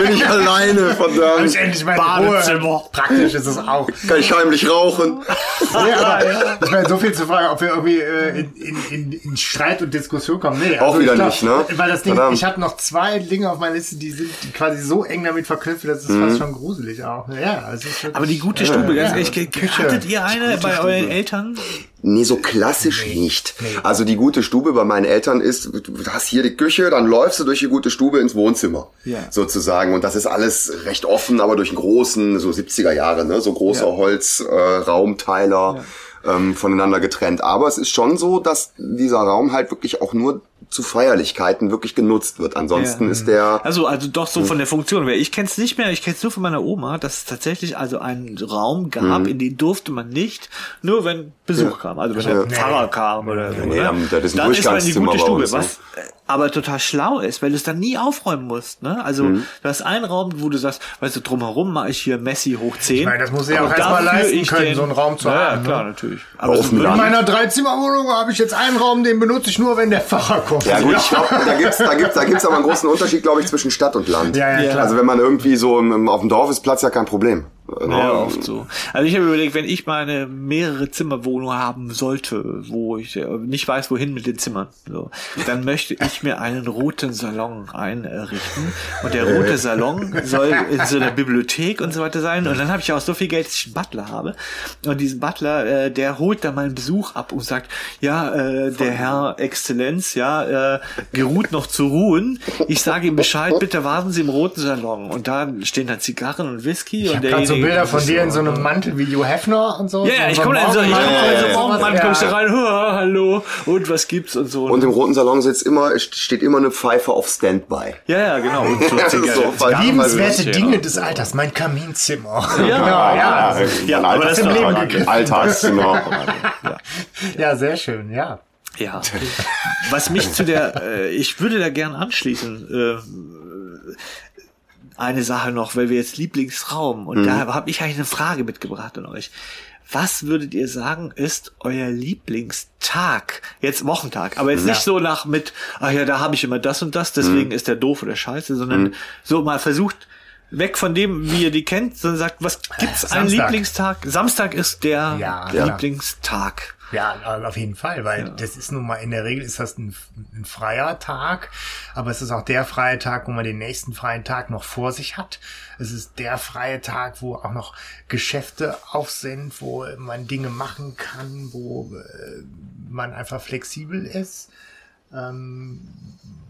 bin ich alleine, Hab verdammt. ich endlich meine Badezimmer. Ruhe. Praktisch ist es auch. Kann ich heimlich rauchen. Nee, aber ich meine, so viel zu fragen, ob wir irgendwie äh, in, in, in, Streit und Diskussion kommen. Nee, Auch ich wieder nicht, ne? Weil das Ding, Verdammt. ich habe noch zwei Dinge auf meiner Liste, die sind quasi so eng damit verknüpft, das ist Mhm. fast schon gruselig auch. Ja, also es ist wirklich- Aber die gute Stube, ganz ja, ehrlich, Küche. hattet ihr eine bei euren Eltern? Nee, so klassisch nicht. Also die gute Stube bei meinen Eltern ist, du hast hier die Küche, dann läufst du durch die gute Stube ins Wohnzimmer. Ja. Sozusagen. Und das ist alles recht offen, aber durch einen großen, so 70er Jahre, ne? So großer Ja. Holz, äh. Ähm, voneinander getrennt. Aber es ist schon so, dass dieser Raum halt wirklich auch nur zu Feierlichkeiten wirklich genutzt wird. Ansonsten ist der Also, also doch so von der Funktion. her. Ich kenne es nicht mehr, ich kenne es nur von meiner Oma, dass es tatsächlich also einen Raum gab, in den durfte man nicht, nur wenn Besuch kam. Also wenn der Pfarrer kam oder so. Nee, ne? am- das ist ein Dann ist man in die gute Stube, uns, ne? was äh, aber total schlau ist, weil du es dann nie aufräumen musst. Ne? Also Mhm. du hast einen Raum, wo du sagst, weißt du, drumherum mache ich hier Messi hoch 10. Ich meine, das muss ich auch erst mal leisten können, so einen Raum zu ja, haben, Ja, ne? klar, natürlich. Aber würde- In meiner Dreizimmerwohnung habe ich jetzt einen Raum, den benutze ich nur, wenn der Pfarrer kommt. Ja gut, ich glaub, da gibt's da gibt's, da gibt's aber einen großen Unterschied, glaube ich, zwischen Stadt und Land. Ja, ja, klar. Also wenn man irgendwie so im, auf dem Dorf ist, Platz ja kein Problem. Ja, oft so. Also ich habe überlegt, wenn ich mal eine mehrere Zimmerwohnung haben sollte, wo ich äh, nicht weiß, wohin mit den Zimmern, so, dann [laughs] möchte ich mir einen roten Salon einrichten. Und der rote Salon soll in so einer Bibliothek und so weiter sein. Und dann habe ich auch so viel Geld, dass ich einen Butler habe. Und diesen Butler, äh, der holt dann meinen Besuch ab und sagt, ja, äh, der Herr Exzellenz, ja, äh, geruht noch zu ruhen. Ich sage ihm Bescheid, bitte warten Sie im roten Salon. Und da stehen dann Zigarren und Whisky. Und derjenige- Bilder von dir in so einem Mantel wie Hugh Hefner und so. ja, ja, so ich so komme dann so, ich komme Morgenmantel dann so, morgen. Mann, kommst du rein, "Ha, hallo, und was gibt's und so. Und im roten Salon sitzt immer, steht immer eine Pfeife auf Standby. ja, ja, genau. [laughs] So Ja, so, Liebenswerte Ja. Dinge des Alters, mein Kaminzimmer. Ja, [laughs] genau, ja. Ja, aber das ist noch Leben Alltagszimmer. [laughs] Ja, sehr schön, ja. Ja. Was mich zu der, äh, ich würde da gern anschließen, äh, eine Sache noch, weil wir jetzt Lieblingsraum und da habe ich eigentlich eine Frage mitgebracht an euch. Was würdet ihr sagen, ist euer Lieblingstag? Jetzt Wochentag, aber jetzt nicht so nach mit, ach ja, da habe ich immer das und das, deswegen ist der doof oder scheiße, sondern so mal versucht, weg von dem, wie ihr die kennt, sondern sagt, was gibt's einen Samstag. Lieblingstag? Samstag ist der Ja, ja. Lieblingstag. Ja, auf jeden Fall, weil das ist nun mal, in der Regel ist das ein, ein freier Tag, aber es ist auch der freie Tag, wo man den nächsten freien Tag noch vor sich hat. Es ist der freie Tag, wo auch noch Geschäfte auf sind, wo man Dinge machen kann, wo äh, man einfach flexibel ist. Ähm,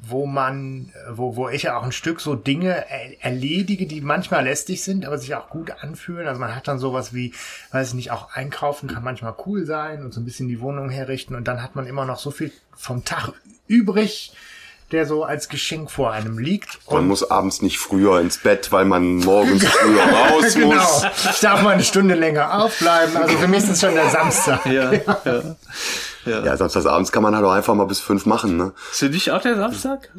wo man, wo, wo ich ja auch ein Stück so Dinge er, erledige, die manchmal lästig sind, aber sich auch gut anfühlen. Also man hat dann sowas wie, weiß ich nicht, auch einkaufen kann manchmal cool sein und so ein bisschen die Wohnung herrichten und dann hat man immer noch so viel vom Tag übrig, der so als Geschenk vor einem liegt. Man muss abends nicht früher ins Bett, weil man morgens früher raus [laughs] genau. muss. Ich darf mal eine Stunde länger aufbleiben. Also für mich ist es schon der Samstag. Ja, [laughs] ja. Ja, samstagsabends kann man halt auch einfach mal bis fünf machen, ne? Ist für dich auch der Samstag?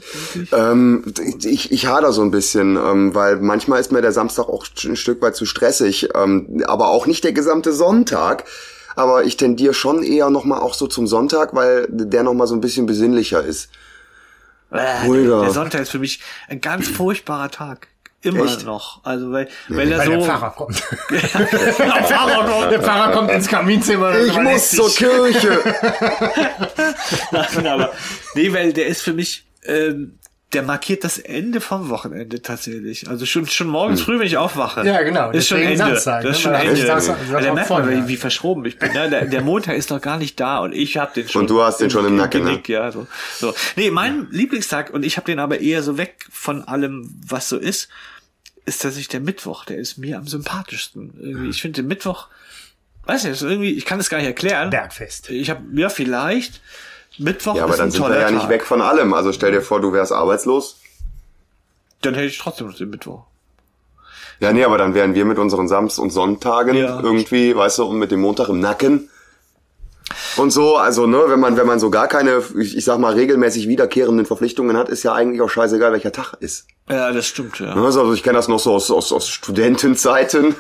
Ähm, ich, ich hader so ein bisschen, ähm, weil manchmal ist mir der Samstag auch ein Stück weit zu stressig, ähm, aber auch nicht der gesamte Sonntag. Aber ich tendiere schon eher nochmal auch so zum Sonntag, weil der nochmal so ein bisschen besinnlicher ist. Äh, der Sonntag ist für mich ein ganz furchtbarer Tag. Immer Echt? noch. Also weil, weil er Weil so. der Pfarrer kommt. [laughs] der, Pfarrer kommt. der Pfarrer kommt ins Kaminzimmer. Ich muss zur Kirche. [laughs] Nein, aber, nee, weil der ist für mich, ähm, der markiert das Ende vom Wochenende tatsächlich. Also schon, schon morgens früh, wenn ich aufwache. Ja, genau. Ist schon Ende. Samstag, das ist ne? schon Ende. Samstag- Weil Samstag da merkt man, ja. wie verschroben ich bin. Ne? Der, der Montag ist doch gar nicht da und ich habe den schon. Und du hast den schon im Nacken, ne? Ja, so. so. Nee, mein Lieblingstag, und ich habe den aber eher so weg von allem, was so ist, ist tatsächlich der Mittwoch. Der ist mir am sympathischsten. Irgendwie, ich finde den Mittwoch, weiß nicht, ist irgendwie, ich kann es gar nicht erklären. Bergfest. Ich habe, ja, vielleicht. Mittwoch Ja, aber ist dann ein sind wir ja nicht weg von allem. Also stell dir vor, du wärst arbeitslos. Dann hätte ich trotzdem noch den Mittwoch. Ja, nee, aber dann wären wir mit unseren Samst- und Sonntagen Ja. irgendwie, weißt du, und mit dem Montag im Nacken. Und so, also, ne, wenn man, wenn man so gar keine, ich, ich sag mal, regelmäßig wiederkehrenden Verpflichtungen hat, ist ja eigentlich auch scheißegal, welcher Tag ist. Ja, das stimmt, ja. Ne, Also ich kenne das noch so aus, aus, aus Studentenzeiten.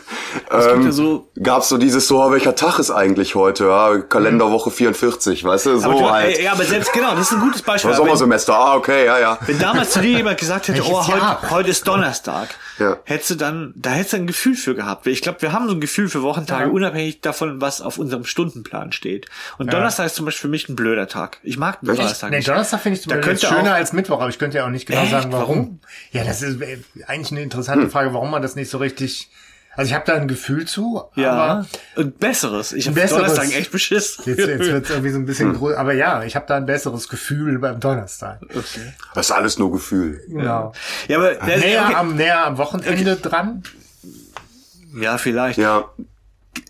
Es gibt Ähm, ja so- gab's so dieses so, welcher Tag ist eigentlich heute? Ja, Kalenderwoche 44, weißt du, so aber du, halt. ja, aber selbst genau, das ist ein gutes Beispiel. Wenn, Sommersemester, ah, okay, ja, ja. wenn damals zu dir jemand gesagt hätte, Welches oh, heute, heute ist Donnerstag, Ja. hättest du dann, da hättest du ein Gefühl für gehabt. Ich glaube, wir haben so ein Gefühl für Wochentage, unabhängig davon, was auf unserem Stundenplan steht. Und Donnerstag ist zum Beispiel für mich ein blöder Tag. Ich mag den Donnerstag Nee, nicht. Donnerstag finde ich zum Da Beispiel schöner auch- als Mittwoch, aber ich könnte ja auch nicht genau Echt? sagen, warum. Warum? Ja, das ist äh, eigentlich eine interessante Frage, warum man das nicht so richtig. Also ich habe da ein Gefühl zu, Ja, aber und besseres. Ich habe. Donnerstag echt beschissen. jetzt, jetzt wird es irgendwie so ein bisschen grö- Aber ja, ich habe da ein besseres Gefühl beim Donnerstag. okay. Das ist alles nur Gefühl. Genau. Ja, aber Näher, okay. am, näher am Wochenende dran. ja, vielleicht. Ja,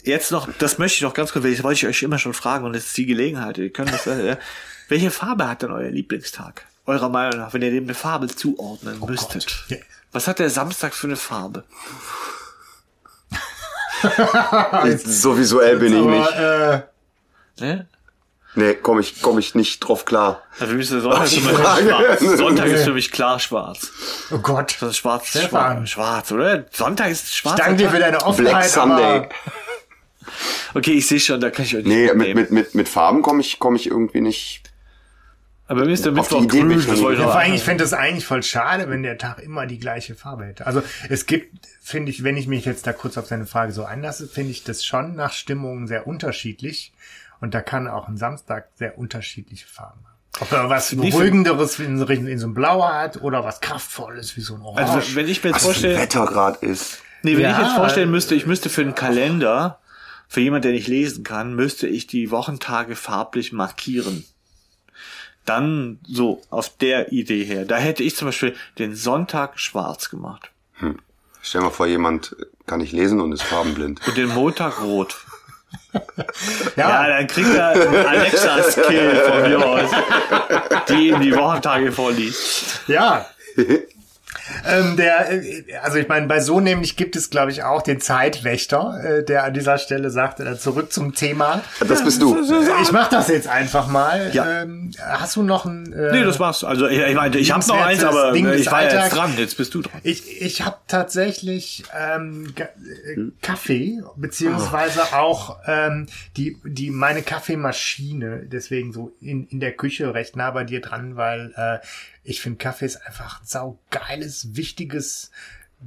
Jetzt noch, das möchte ich noch ganz kurz, weil das wollte ich euch immer schon fragen und jetzt ist die Gelegenheit. Ihr könnt das, äh, [laughs] Welche Farbe hat denn euer Lieblingstag? Eurer Meinung nach, wenn ihr dem eine Farbe zuordnen müsstet. Gott. Ja. Was hat der Samstag für eine Farbe? [laughs] So visuell bin ich nicht. Aber, äh, Ne? Nee, komme ich, komm ich nicht drauf klar. Also für mich ist der Sonntag Frage. schwarz. [laughs] Sonntag ist für mich klar schwarz. oh Gott. Das ist schwarz, Stefan. schwarz, schwarz, oder? Sonntag ist schwarz. Ich danke dir für deine Black Offenheit, Sunday. Okay, ich sehe schon, da kann ich euch nicht Nee, mit, mit, mit, mit Farben komme ich, komm ich irgendwie nicht. Aber mir ist der Mittwoch grün, ich das wollte ich Ja, ich fände das eigentlich voll schade, wenn der Tag immer die gleiche Farbe hätte. Also es gibt, finde ich, wenn ich mich jetzt da kurz auf seine Frage so einlasse, finde ich das schon nach Stimmung sehr unterschiedlich. Und da kann auch ein Samstag sehr unterschiedliche Farben haben. Ob er was Beruhigenderes in, so- in so einem Blau hat oder was Kraftvolles wie so ein Orange. Also wenn ich mir jetzt Was vorstelle, Wetter gerade ist. nee, wenn Ja, ich jetzt vorstellen müsste, ich müsste für einen Kalender, für jemand, der nicht lesen kann, müsste ich die Wochentage farblich markieren. Dann so auf der Idee her. Da hätte ich zum Beispiel den Sonntag schwarz gemacht Stell dir mal vor, jemand kann nicht lesen und ist farbenblind. und den Montag rot. [laughs] ja, Ja, dann kriegt er einen Alexa-Skill von mir aus, die ihm die Wochentage vorliest. [laughs] [laughs] Ja. Ähm, der, äh, also ich meine, bei so nämlich gibt es, glaube ich, auch den Zeitwächter, äh, der an dieser Stelle sagt, äh, zurück zum Thema. Das bist du. Ich mach das jetzt einfach mal. Ja. Ähm, hast du noch ein? Äh, Nee, das war's. Also ich, ich meine, ich habe noch eins, aber Ding äh, ich war ja jetzt dran. Jetzt bist du dran. Ich, ich habe tatsächlich ähm, äh, Kaffee, beziehungsweise auch ähm, die, die meine Kaffeemaschine, deswegen so in, in der Küche recht nah bei dir dran, weil äh, ich finde Kaffee ist einfach ein saugeiles, wichtiges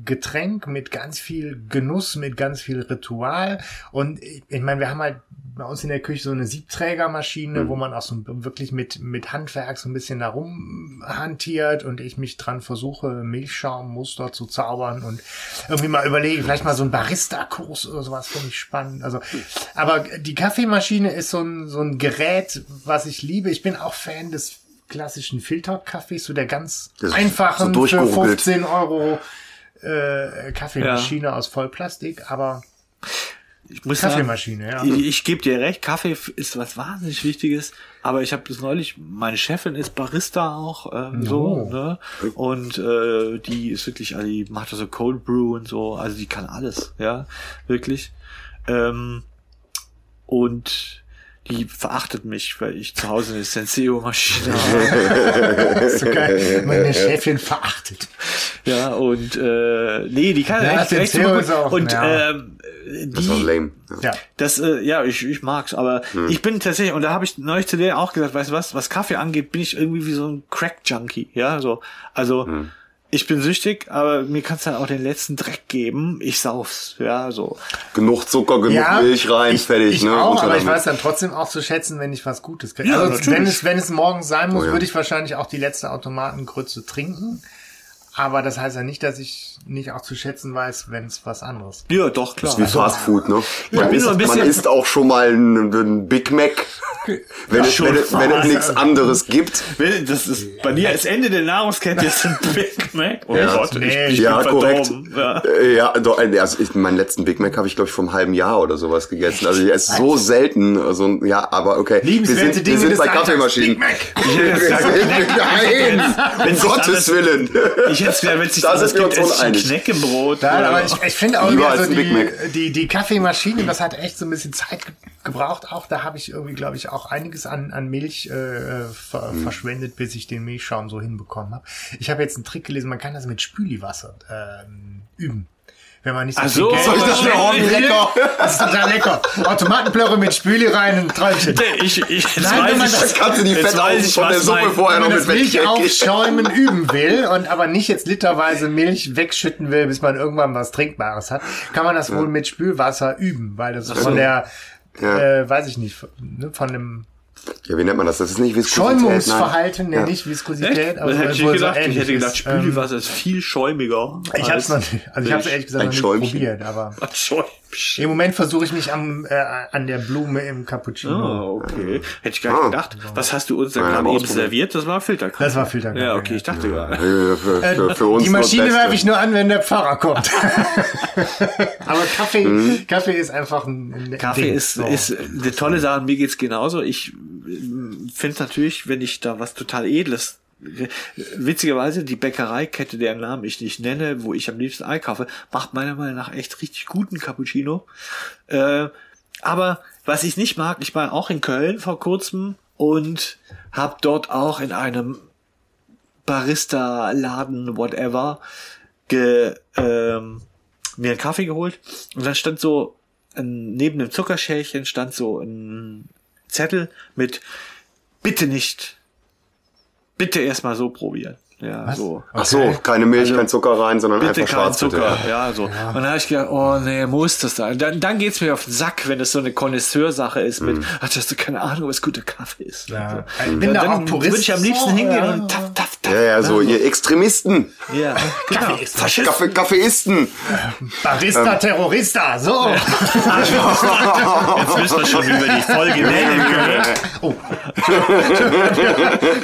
Getränk mit ganz viel Genuss, mit ganz viel Ritual. Und ich, ich meine, wir haben halt bei uns in der Küche so eine Siebträgermaschine, wo man auch so wirklich mit, mit Handwerk so ein bisschen da rumhantiert und ich mich dran versuche, Milchschaummuster zu zaubern und irgendwie mal überlege, vielleicht mal so ein Barista-Kurs oder sowas finde ich spannend. Also, aber die Kaffeemaschine ist so ein, so ein Gerät, was ich liebe. Ich bin auch Fan des klassischen Filterkaffees, so der ganz Das ist so einfachen für durchgehobelt. 15 Euro äh, Kaffeemaschine aus Vollplastik, aber Ich muss Kaffeemaschine, ja. sagen, ich, ich gebe dir recht, Kaffee ist was wahnsinnig Wichtiges, aber ich habe das neulich, meine Chefin ist Barista auch, ähm, so, Oh. ne? Und äh, die ist wirklich, also die macht so Cold Brew und so, also die kann alles, ja, wirklich. Ähm, und die verachtet mich, weil ich zu Hause eine Senseo-Maschine habe. Das [laughs] ist so geil. Meine Chefin verachtet. Ja, und äh, nee, die kann Ja, echt, echt Senseo ist gut. auch- Und ja. ähm, Das ist auch die, lame. Ja. Das, äh, ja, ich, ich mag's, aber ich bin tatsächlich, und da habe ich neulich zu der auch gesagt, weißt du was, was Kaffee angeht, bin ich irgendwie wie so ein Crack-Junkie, ja, so. Also, ich bin süchtig, aber mir kannst dann auch den letzten Dreck geben, ich sauf's, ja, so. Genug Zucker, genug Milch rein, ich, fertig. ich ne? auch, Unter aber ich damit. weiß dann trotzdem auch zu schätzen, wenn ich was Gutes kriege. Ja, also natürlich. wenn es, wenn es morgens sein muss, Oh ja. würde ich wahrscheinlich auch die letzte Automatengrütze trinken. Aber das heißt ja nicht, dass ich nicht auch zu schätzen weiß, wenn es was anderes gibt. Ja, doch, klar. Das ist wie Fast Food, ne? Man, isst, so ein bisschen- man isst auch schon mal einen, Big Mac, [laughs] wenn, es, schon wenn, es, wenn es nichts anderes gibt. Das ist, bei dir ist Ende der Nahrungskette ist ein [laughs] Big Mac. Oh Ja. Gott, Nee. ich Ja, bin korrekt. verdorben. Ja. Äh, Ja, doch, also ich, meinen letzten Big Mac habe ich, glaube ich, vor einem halben Jahr oder sowas gegessen. Also ich esse so selten. Also, ja, aber okay. Wir sind, wir Dinge sind des bei. Kaffeemaschinen. Big Mac. [laughs] Nein, um Gottes Willen. Ich es wenn es sich Da wir gibt, ich ein. Knäckebrot. Nein, aber ich, ich finde auch als so die, die, die Kaffeemaschine, das hat echt so ein bisschen Zeit ge- gebraucht. Auch da habe ich irgendwie, glaube ich, auch einiges an, an Milch äh, ver Mhm. verschwendet, bis ich den Milchschaum so hinbekommen habe. Ich habe jetzt einen Trick gelesen, man kann das mit Spüliwasser ähm, üben. Wenn man nicht so Ach viel so, Geld soll ich das lecker? [laughs] Das ist total lecker. Automatenplörre mit Spüli rein, ein Träumchen. Ich, ich, jetzt Nein, wenn man ich, das- Kannst du die jetzt Fett weiß ich, von der Suppe mein- vorher noch mit Milch aufschäumen [laughs] üben will und aber nicht jetzt literweise Milch wegschütten will, bis man irgendwann was Trinkbares hat, kann man das wohl mit Spülwasser üben, weil das ist von der, Ja. äh, weiß ich nicht, ne, von dem Ja, wie nennt man das? Das ist nicht Viskosität. Schäumungsverhalten, nein. ne, nicht Viskosität, Echt? aber Das hätte es ich so gedacht. ich hätte gedacht, ist. Ähm, Spülwasser ist viel schäumiger. Ich hab's noch nicht, also ich hab's ehrlich gesagt noch nicht Schäumchen. probiert, aber [laughs] im Moment versuche ich mich am, äh, an der Blume im Cappuccino. Oh, okay. Hätte ich gar nicht Ah. gedacht. Was hast du uns da Ja, gerade eben serviert? Das war Filterkaffee. Das war Filterkaffee, Ja, okay, ja. ich dachte gerade. Äh, Für, für, für uns Die Maschine werfe ich nur an, wenn der Pfarrer kommt. [laughs] Aber Kaffee, Mhm. Kaffee ist einfach ein, ein Kaffee Ding. ist, So. ist eine tolle Sache. Mir geht's genauso. Ich finde natürlich, wenn ich da was total Edles Witzigerweise, die Bäckereikette, deren Namen ich nicht nenne, wo ich am liebsten einkaufe, macht meiner Meinung nach echt richtig guten Cappuccino. Äh, aber was ich nicht mag, ich war auch in Köln vor kurzem und habe dort auch in einem Barista-Laden, whatever, ge, ähm, mir einen Kaffee geholt und dann stand so neben dem Zuckerschälchen stand so ein Zettel mit bitte nicht, bitte erstmal so probieren. Ja, Was? so. Ach so, keine Milch, Also, kein Zucker rein, sondern Bitte einfach kein schwarz bitte. Zucker, ja, so. Und dann habe ich gedacht, oh nee, muss das sein? Dann, dann geht's mir auf den Sack, wenn es so eine Connoisseur-Sache ist mit, ach, hast du keine Ahnung, was guter Kaffee ist. Ja. So. Ich bin da dann auch Purist. würde ich am liebsten So, hingehen ja. und taf, taf, taf. Ja, ja, so, ihr Extremisten, Ja, genau. Kaffee Kaffeeisten. Barista Ähm. Terrorista, so. [laughs] [laughs] Jetzt müssen wir schon über die Folge reden können. Oh.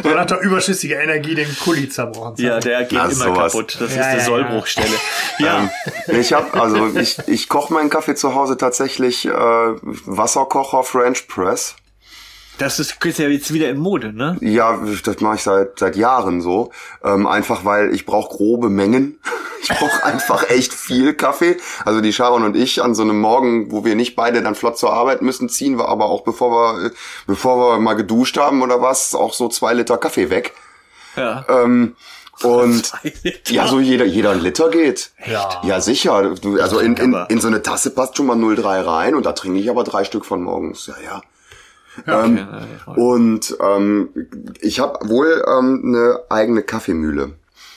Man hat doch überschüssige Energie den Kuli zerbrochen. Ja, der geht Na, immer sowas. kaputt. Das Ja, ist eine ja, Sollbruchstelle. Ja, Ich habe also ich ich koche meinen Kaffee zu Hause tatsächlich äh, Wasserkocher French Press. das ist, ist ja jetzt wieder in Mode, ne? Ja, das mache ich seit seit Jahren so. Ähm, einfach weil ich brauche grobe Mengen. [laughs] Ich brauche einfach echt viel Kaffee. Also die Sharon und ich an so einem Morgen, wo wir nicht beide dann flott zur Arbeit müssen, ziehen wir aber auch bevor wir bevor wir mal geduscht haben oder was, auch so zwei Liter Kaffee weg. Ja. Ähm, [laughs] und ja, so jeder jeder ein Liter geht. Ja. Ja, sicher. Du, also in, in, in so eine Tasse passt schon mal 0,3 rein und da trinke ich aber drei Stück von morgens. Ja, ja. Ähm, Ja, und ähm, ich habe wohl ähm, eine eigene Kaffeemühle.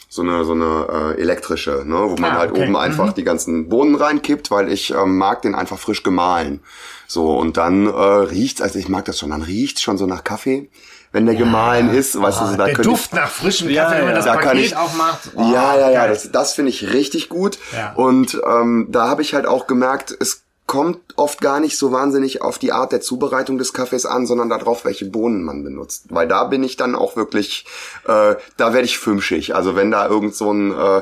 So eine, so eine äh, elektrische, ne, wo man Ah, halt okay. oben einfach die ganzen Bohnen reinkippt, weil ich ähm, mag den einfach frisch gemahlen. So, und dann äh, riecht's, also ich mag das schon, dann riecht's schon so nach Kaffee, wenn der gemahlen ist. Weißt du, so, da Ah, der könnte ich, Duft nach frischem Ja, Kaffee, wenn man ja. das Da kann Paket ich- aufmacht. Oh, ja, ja, ja, geil. das, das finde ich richtig gut. Ja. Und ähm, da habe ich halt auch gemerkt, es kommt oft gar nicht so wahnsinnig auf die Art der Zubereitung des Kaffees an, sondern darauf, welche Bohnen man benutzt. Weil da bin ich dann auch wirklich, äh, da werde ich fünfschig. Also wenn da irgend so ein äh,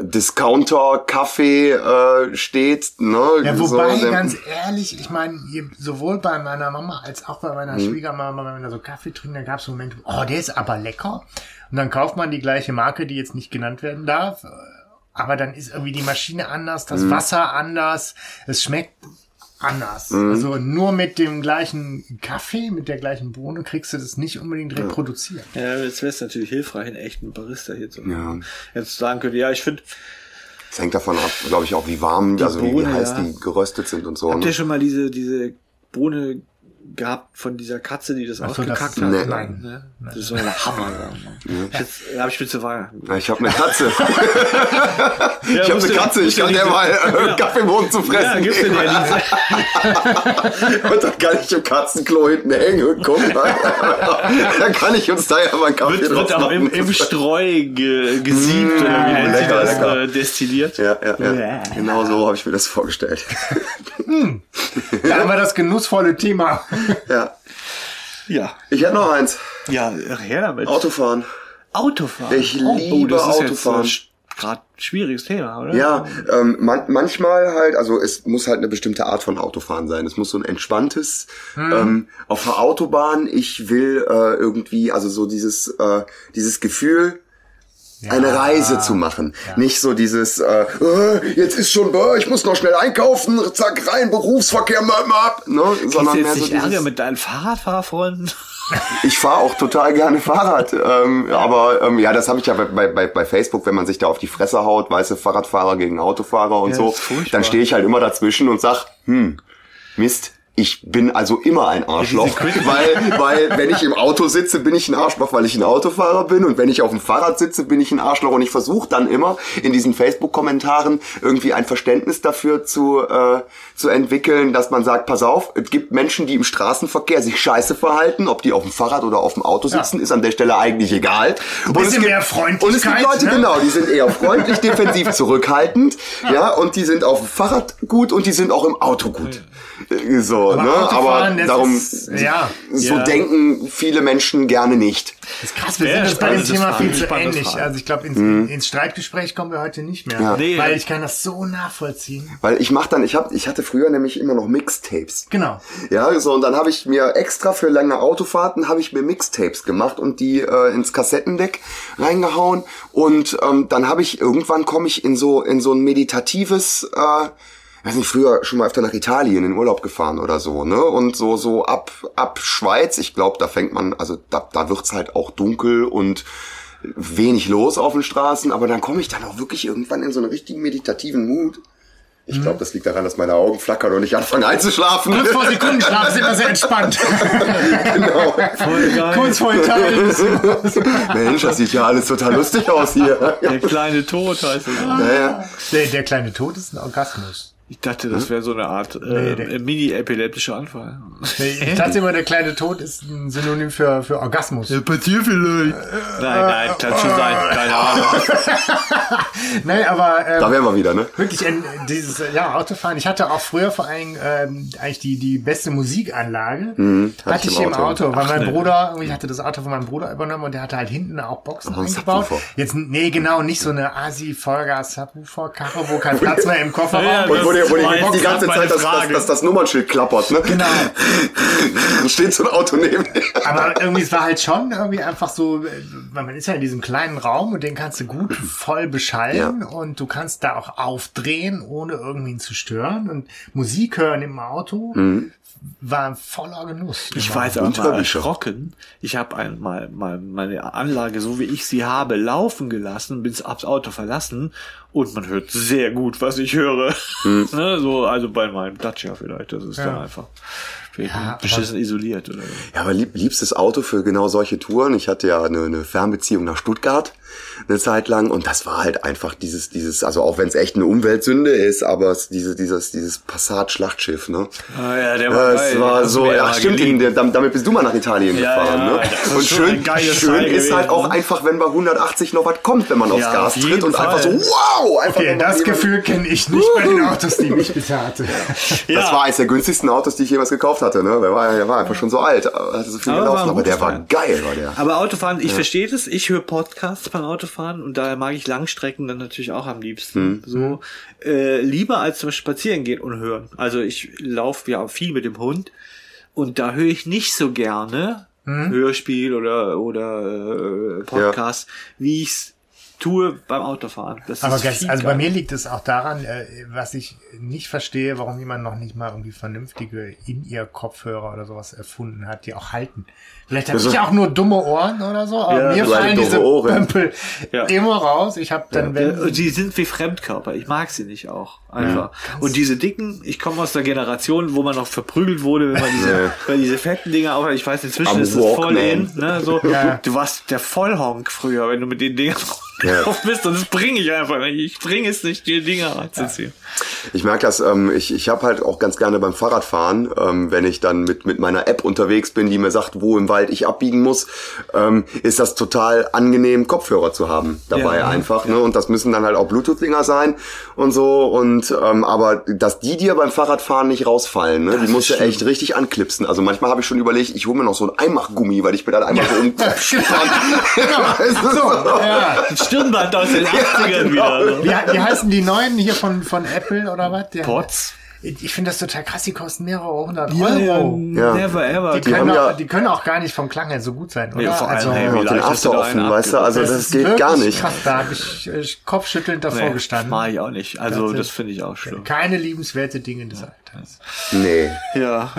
äh, Discounter-Kaffee äh, steht, ne? Ja, so, wobei, der- ganz ehrlich, ich meine, sowohl bei meiner Mama als auch bei meiner Mhm. Schwiegermama, wenn wir so Kaffee trinken, da gab es Momente, oh, der ist aber lecker. Und dann kauft man die gleiche Marke, die jetzt nicht genannt werden darf. Aber dann ist irgendwie die Maschine anders, das Mhm. Wasser anders, es schmeckt anders. Mhm. Also nur mit dem gleichen Kaffee, mit der gleichen Bohne kriegst du das nicht unbedingt reproduziert. Ja, jetzt wäre es natürlich hilfreich, einen echten Barista hier zu Ja. haben. Jetzt sagen könnte, ja, ich finde, Es hängt davon ab, glaube ich, auch wie warm, also wie, wie Bohne, heiß ja. die geröstet sind und so. habt Ne? ihr schon mal diese, diese Bohne gehabt von dieser Katze, die das Ach so, ausgekackt das- hat? Nee. Nein. Ne? Das ist so ein Hammer. Ja. Jetzt habe ich mir zu Weihnachten. Ja, Ich habe eine Katze. [laughs] Ja, Ich habe eine Katze, ich kann der mal äh, Kaffeebohnen zu Ja, fressen du geben. dir diese, Und dann kann ich im Katzenklo hinten hängen. Guck mal. [laughs] dann kann ich uns da ja mal einen Kaffee wird, wird auch im, im Streu ge, gesiebt oder wie nennt sich das, lecker. äh, destilliert. ja, ja, ja. Genau so habe ich mir das vorgestellt. Da haben wir das genussvolle Thema. [laughs] [laughs] ja. Ja, Ich hätte noch eins. ja, her damit. Autofahren. Autofahren. Ich liebe das ist Autofahren. Jetzt gerade schwieriges Thema, oder? Ja, ähm, man, manchmal halt, also es muss halt eine bestimmte Art von Autofahren sein. Es muss so ein entspanntes, ähm, auf der Autobahn, ich will äh, irgendwie, also so dieses, äh, dieses Gefühl, eine Reise zu machen. Nicht so dieses, äh, äh, jetzt ist schon, äh, ich muss noch schnell einkaufen, zack, rein, Berufsverkehr, map, map, ne? Kriegst Sondern du mehr jetzt so nicht Ärger dieses, mit deinen Fahrradfahrfreunden? [laughs] ich fahre auch total gerne Fahrrad, ähm, aber ähm, ja, das habe ich ja bei, bei, bei Facebook, wenn man sich da auf die Fresse haut, weiße Fahrradfahrer gegen Autofahrer und Ja, so, dann stehe ich halt immer dazwischen und sag, hm, Mist, ich bin also immer ein Arschloch, Diese Quit- weil, weil wenn ich im Auto sitze, bin ich ein Arschloch, weil ich ein Autofahrer bin und wenn ich auf dem Fahrrad sitze, bin ich ein Arschloch und ich versuche dann immer in diesen Facebook-Kommentaren irgendwie ein Verständnis dafür zu, äh, zu entwickeln, dass man sagt, pass auf, es gibt Menschen, die im Straßenverkehr sich scheiße verhalten, ob die auf dem Fahrrad oder auf dem Auto sitzen, ist an der Stelle eigentlich egal. Und bisschen es gibt, mehr Und es gibt Freundlichkeit, Leute, ne? genau, die sind eher freundlich, defensiv [laughs] zurückhaltend, ja. und die sind auf dem Fahrrad gut und die sind auch im Auto gut. Äh, So, so, Aber ne? Aber Autofahren, das darum, ist- ja. so Ja. denken viele Menschen gerne nicht. Das ist krass, wir sind uns bei dem Thema viel zu ähnlich. Fragen. Also ich glaube, ins, ins Streitgespräch kommen wir heute nicht mehr. Mhm. Ja. Nee. Weil ich kann das so nachvollziehen. Weil ich mach dann, ich hab, ich hatte früher nämlich immer noch Mixtapes. Genau. Ja, so und dann habe ich mir extra für lange Autofahrten habe ich mir Mixtapes gemacht und die äh, ins Kassettendeck reingehauen und ähm, dann habe ich irgendwann komme ich in so in so ein meditatives äh, weiß nicht, früher schon mal öfter nach Italien in Urlaub gefahren oder so, ne? Und so so ab ab Schweiz, ich glaube, da fängt man, also da da wird's halt auch dunkel und wenig los auf den Straßen, aber dann komme ich dann auch wirklich irgendwann in so einen richtigen meditativen Mut. Ich glaube, das liegt daran, dass meine Augen flackern und ich anfange einzuschlafen. Kurz vor Sekundenschlaf sind wir sehr entspannt. [laughs] genau. Voll geil. Kurz vor Italien. Mensch, das sieht ja alles total lustig aus hier. Der kleine Tod heißt es. Naja. Der, der kleine Tod ist ein Orgasmus. Ich dachte, das wäre so eine Art äh, Nee, der- mini-epileptischer Anfall. Ich dachte immer, der kleine Tod ist ein Synonym für, für Orgasmus. Passiert vielleicht. Nein, nein, kann schon sein. Keine Ahnung. [laughs] Nein, aber ähm, Da wären wir wieder, ne? Wirklich ein, dieses äh, ja, Autofahren. Ich hatte auch früher vor allem ähm, eigentlich die, die beste Musikanlage. Mhm, hatte hatte ich ich im im Auto. Weil Ach, mein ne. Bruder, irgendwie hatte das Auto von meinem Bruder übernommen und der hatte halt hinten auch Boxen ein eingebaut. Jetzt, nee, genau, nicht so eine Asi Vollgas Subwoofer Karre, wo kein Platz mehr im Kofferraum Ja, Und die, wo die, die ganze Zeit das, das, das, das Nummernschild klappert, ne? Genau. [laughs] Steht so ein Auto neben dir. Aber irgendwie, es war halt schon irgendwie einfach so, weil man ist ja in diesem kleinen Raum und den kannst du gut voll beschallen und du kannst da auch aufdrehen, ohne irgendwen zu stören. Und Musik hören im Auto war ein voller Genuss. Ich war jetzt aber mal Untermischer. erschrocken. Ich habe einmal mal meine Anlage, so wie ich sie habe, laufen gelassen, bin abs Auto verlassen und man hört sehr gut, was ich höre. [laughs] ne, so, also bei meinem Dacia vielleicht. Das ist dann einfach Ja, beschissen isoliert oder so. Ja, aber lieb, liebstes Auto für genau solche Touren. Ich hatte ja eine, eine Fernbeziehung nach Stuttgart eine Zeit lang und das war halt einfach dieses, dieses, also auch wenn es echt eine Umweltsünde ist, aber es, diese, dieses, dieses Passat-Schlachtschiff, ne? Ah, ja, der war Das geil. war Das so, ja, stimmt, in, damit bist du mal nach Italien Ja, gefahren, ja, ne? Und schön, schön ist halt gewesen, auch ne? einfach, wenn bei 180 noch was kommt, wenn man aufs Ja, Gas tritt und einfach so, Fall. wow! Einfach Okay, das Gefühl kenne ich nicht bei den Autos, die ich bisher hatte. Das war eines der günstigsten Autos, die ich jemals gekauft hatte, ne? Der war, der war einfach schon so alt, hatte so viel Aber gelaufen, aber der war geil, war der. Aber Autofahren, ich verstehe das. Ich höre Podcasts beim Autofahren und daher mag ich Langstrecken dann natürlich auch am liebsten. So. Äh, lieber als zum Spazieren gehen und hören. Also ich laufe ja viel mit dem Hund und da höre ich nicht so gerne Hörspiel oder oder äh, Podcast, wie ich's tue beim Autofahren. Das Aber ist ganz, also bei mir liegt es auch daran, äh, was ich nicht verstehe, warum jemand noch nicht mal irgendwie vernünftige In-Ear-Kopfhörer oder sowas erfunden hat, die auch halten. Vielleicht habe Also- ich auch nur dumme Ohren oder so, aber Ja, mir fallen diese Ohren. Pömpel Ja. immer raus. Ich habe dann, Ja, wenn... und sie sind wie Fremdkörper. Ich mag sie nicht auch. Einfach. und diese dicken, ich komme aus der Generation, wo man noch verprügelt wurde, wenn man diese, wenn diese fetten Dinger auch, ich weiß, inzwischen Am ist das voll in, ne, so, Ja. du warst der Vollhonk früher, wenn du mit den Dingern Ja. bist und das bringe ich einfach nicht. Ich bringe es nicht, die Dinger reinzuziehen. Ich merke das, ähm, ich, ich habe halt auch ganz gerne beim Fahrradfahren, ähm, wenn ich dann mit, mit meiner App unterwegs bin, die mir sagt, wo im Wald ich abbiegen muss, ähm, ist das total angenehm, Kopfhörer zu haben dabei Ja, einfach. Ne? Und das müssen dann halt auch Bluetooth-Dinger sein und so. Und ähm, aber dass die dir beim Fahrradfahren nicht rausfallen, ne? die musst du echt richtig anklipsen. Also manchmal habe ich schon überlegt, ich hole mir noch so ein Einmachgummi, weil ich mir dann einmal so um [laughs] [laughs] du, so. ja. Stirnband aus den [laughs] 80ern genau. wieder. Wie, wie heißen die neuen hier von, von Apple oder was? Die- Pots? Ich finde das total krass, die kosten mehrere hundert Ja, ja, Euro. Ja. never ever. Die, können haben auch, ja- die können auch gar nicht vom Klang her so gut sein, oder? Nee, vor allem, also, hey, Ja, den After offen, weißt du, also das, ist geht gar nicht. Krass, da habe ich äh, kopfschüttelnd davor Nee, gestanden. mach ich auch nicht. Also, das finde ich auch schlimm. Keine liebenswerte Dinge des Alltags. Nee. Ja.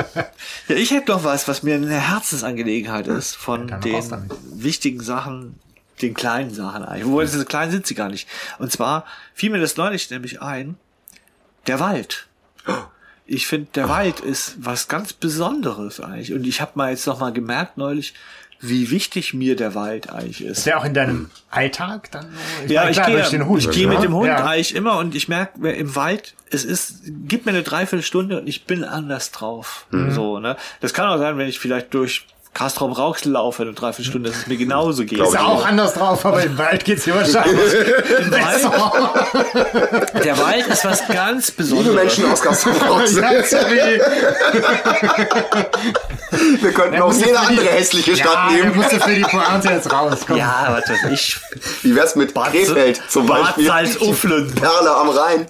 ja ich hätte noch was, was mir eine Herzensangelegenheit ist von den wichtigen Sachen, den kleinen Sachen eigentlich. Obwohl, diese kleinen sind sie gar nicht. Und zwar fiel mir das neulich nämlich ein, der Wald. Ich finde, der Wald ist was ganz Besonderes eigentlich. Und ich habe mal jetzt noch mal gemerkt neulich, wie wichtig mir der Wald eigentlich ist. Ist der auch in deinem Alltag dann? so? Ja, meine, ich gehe, durch den Hund, ich gehe ne? mit dem Hund ja. eigentlich immer und ich merke im Wald, es ist, gib mir eine Dreiviertelstunde und ich bin anders drauf. Mhm. So, ne? Das kann auch sein, wenn ich vielleicht durch Castrop Rauxel laufe, eine Dreiviertelstunde, dass es mir genauso geht. Ist auch anders drauf, aber im Wald geht's hier wahrscheinlich. [laughs] Im Wald, der Wald ist was ganz Liebe Besonderes. Menschen aus Kastrop-Rauxel, [laughs] ja, sorry. wir könnten auch jede andere hässliche Stadt ja, der nehmen. musste für die Pointe jetzt raus. Komm. Ja, was weiß ich. Wie wär's mit Krefeld zum Beispiel? Bad Salzuflen. Perle am Rhein.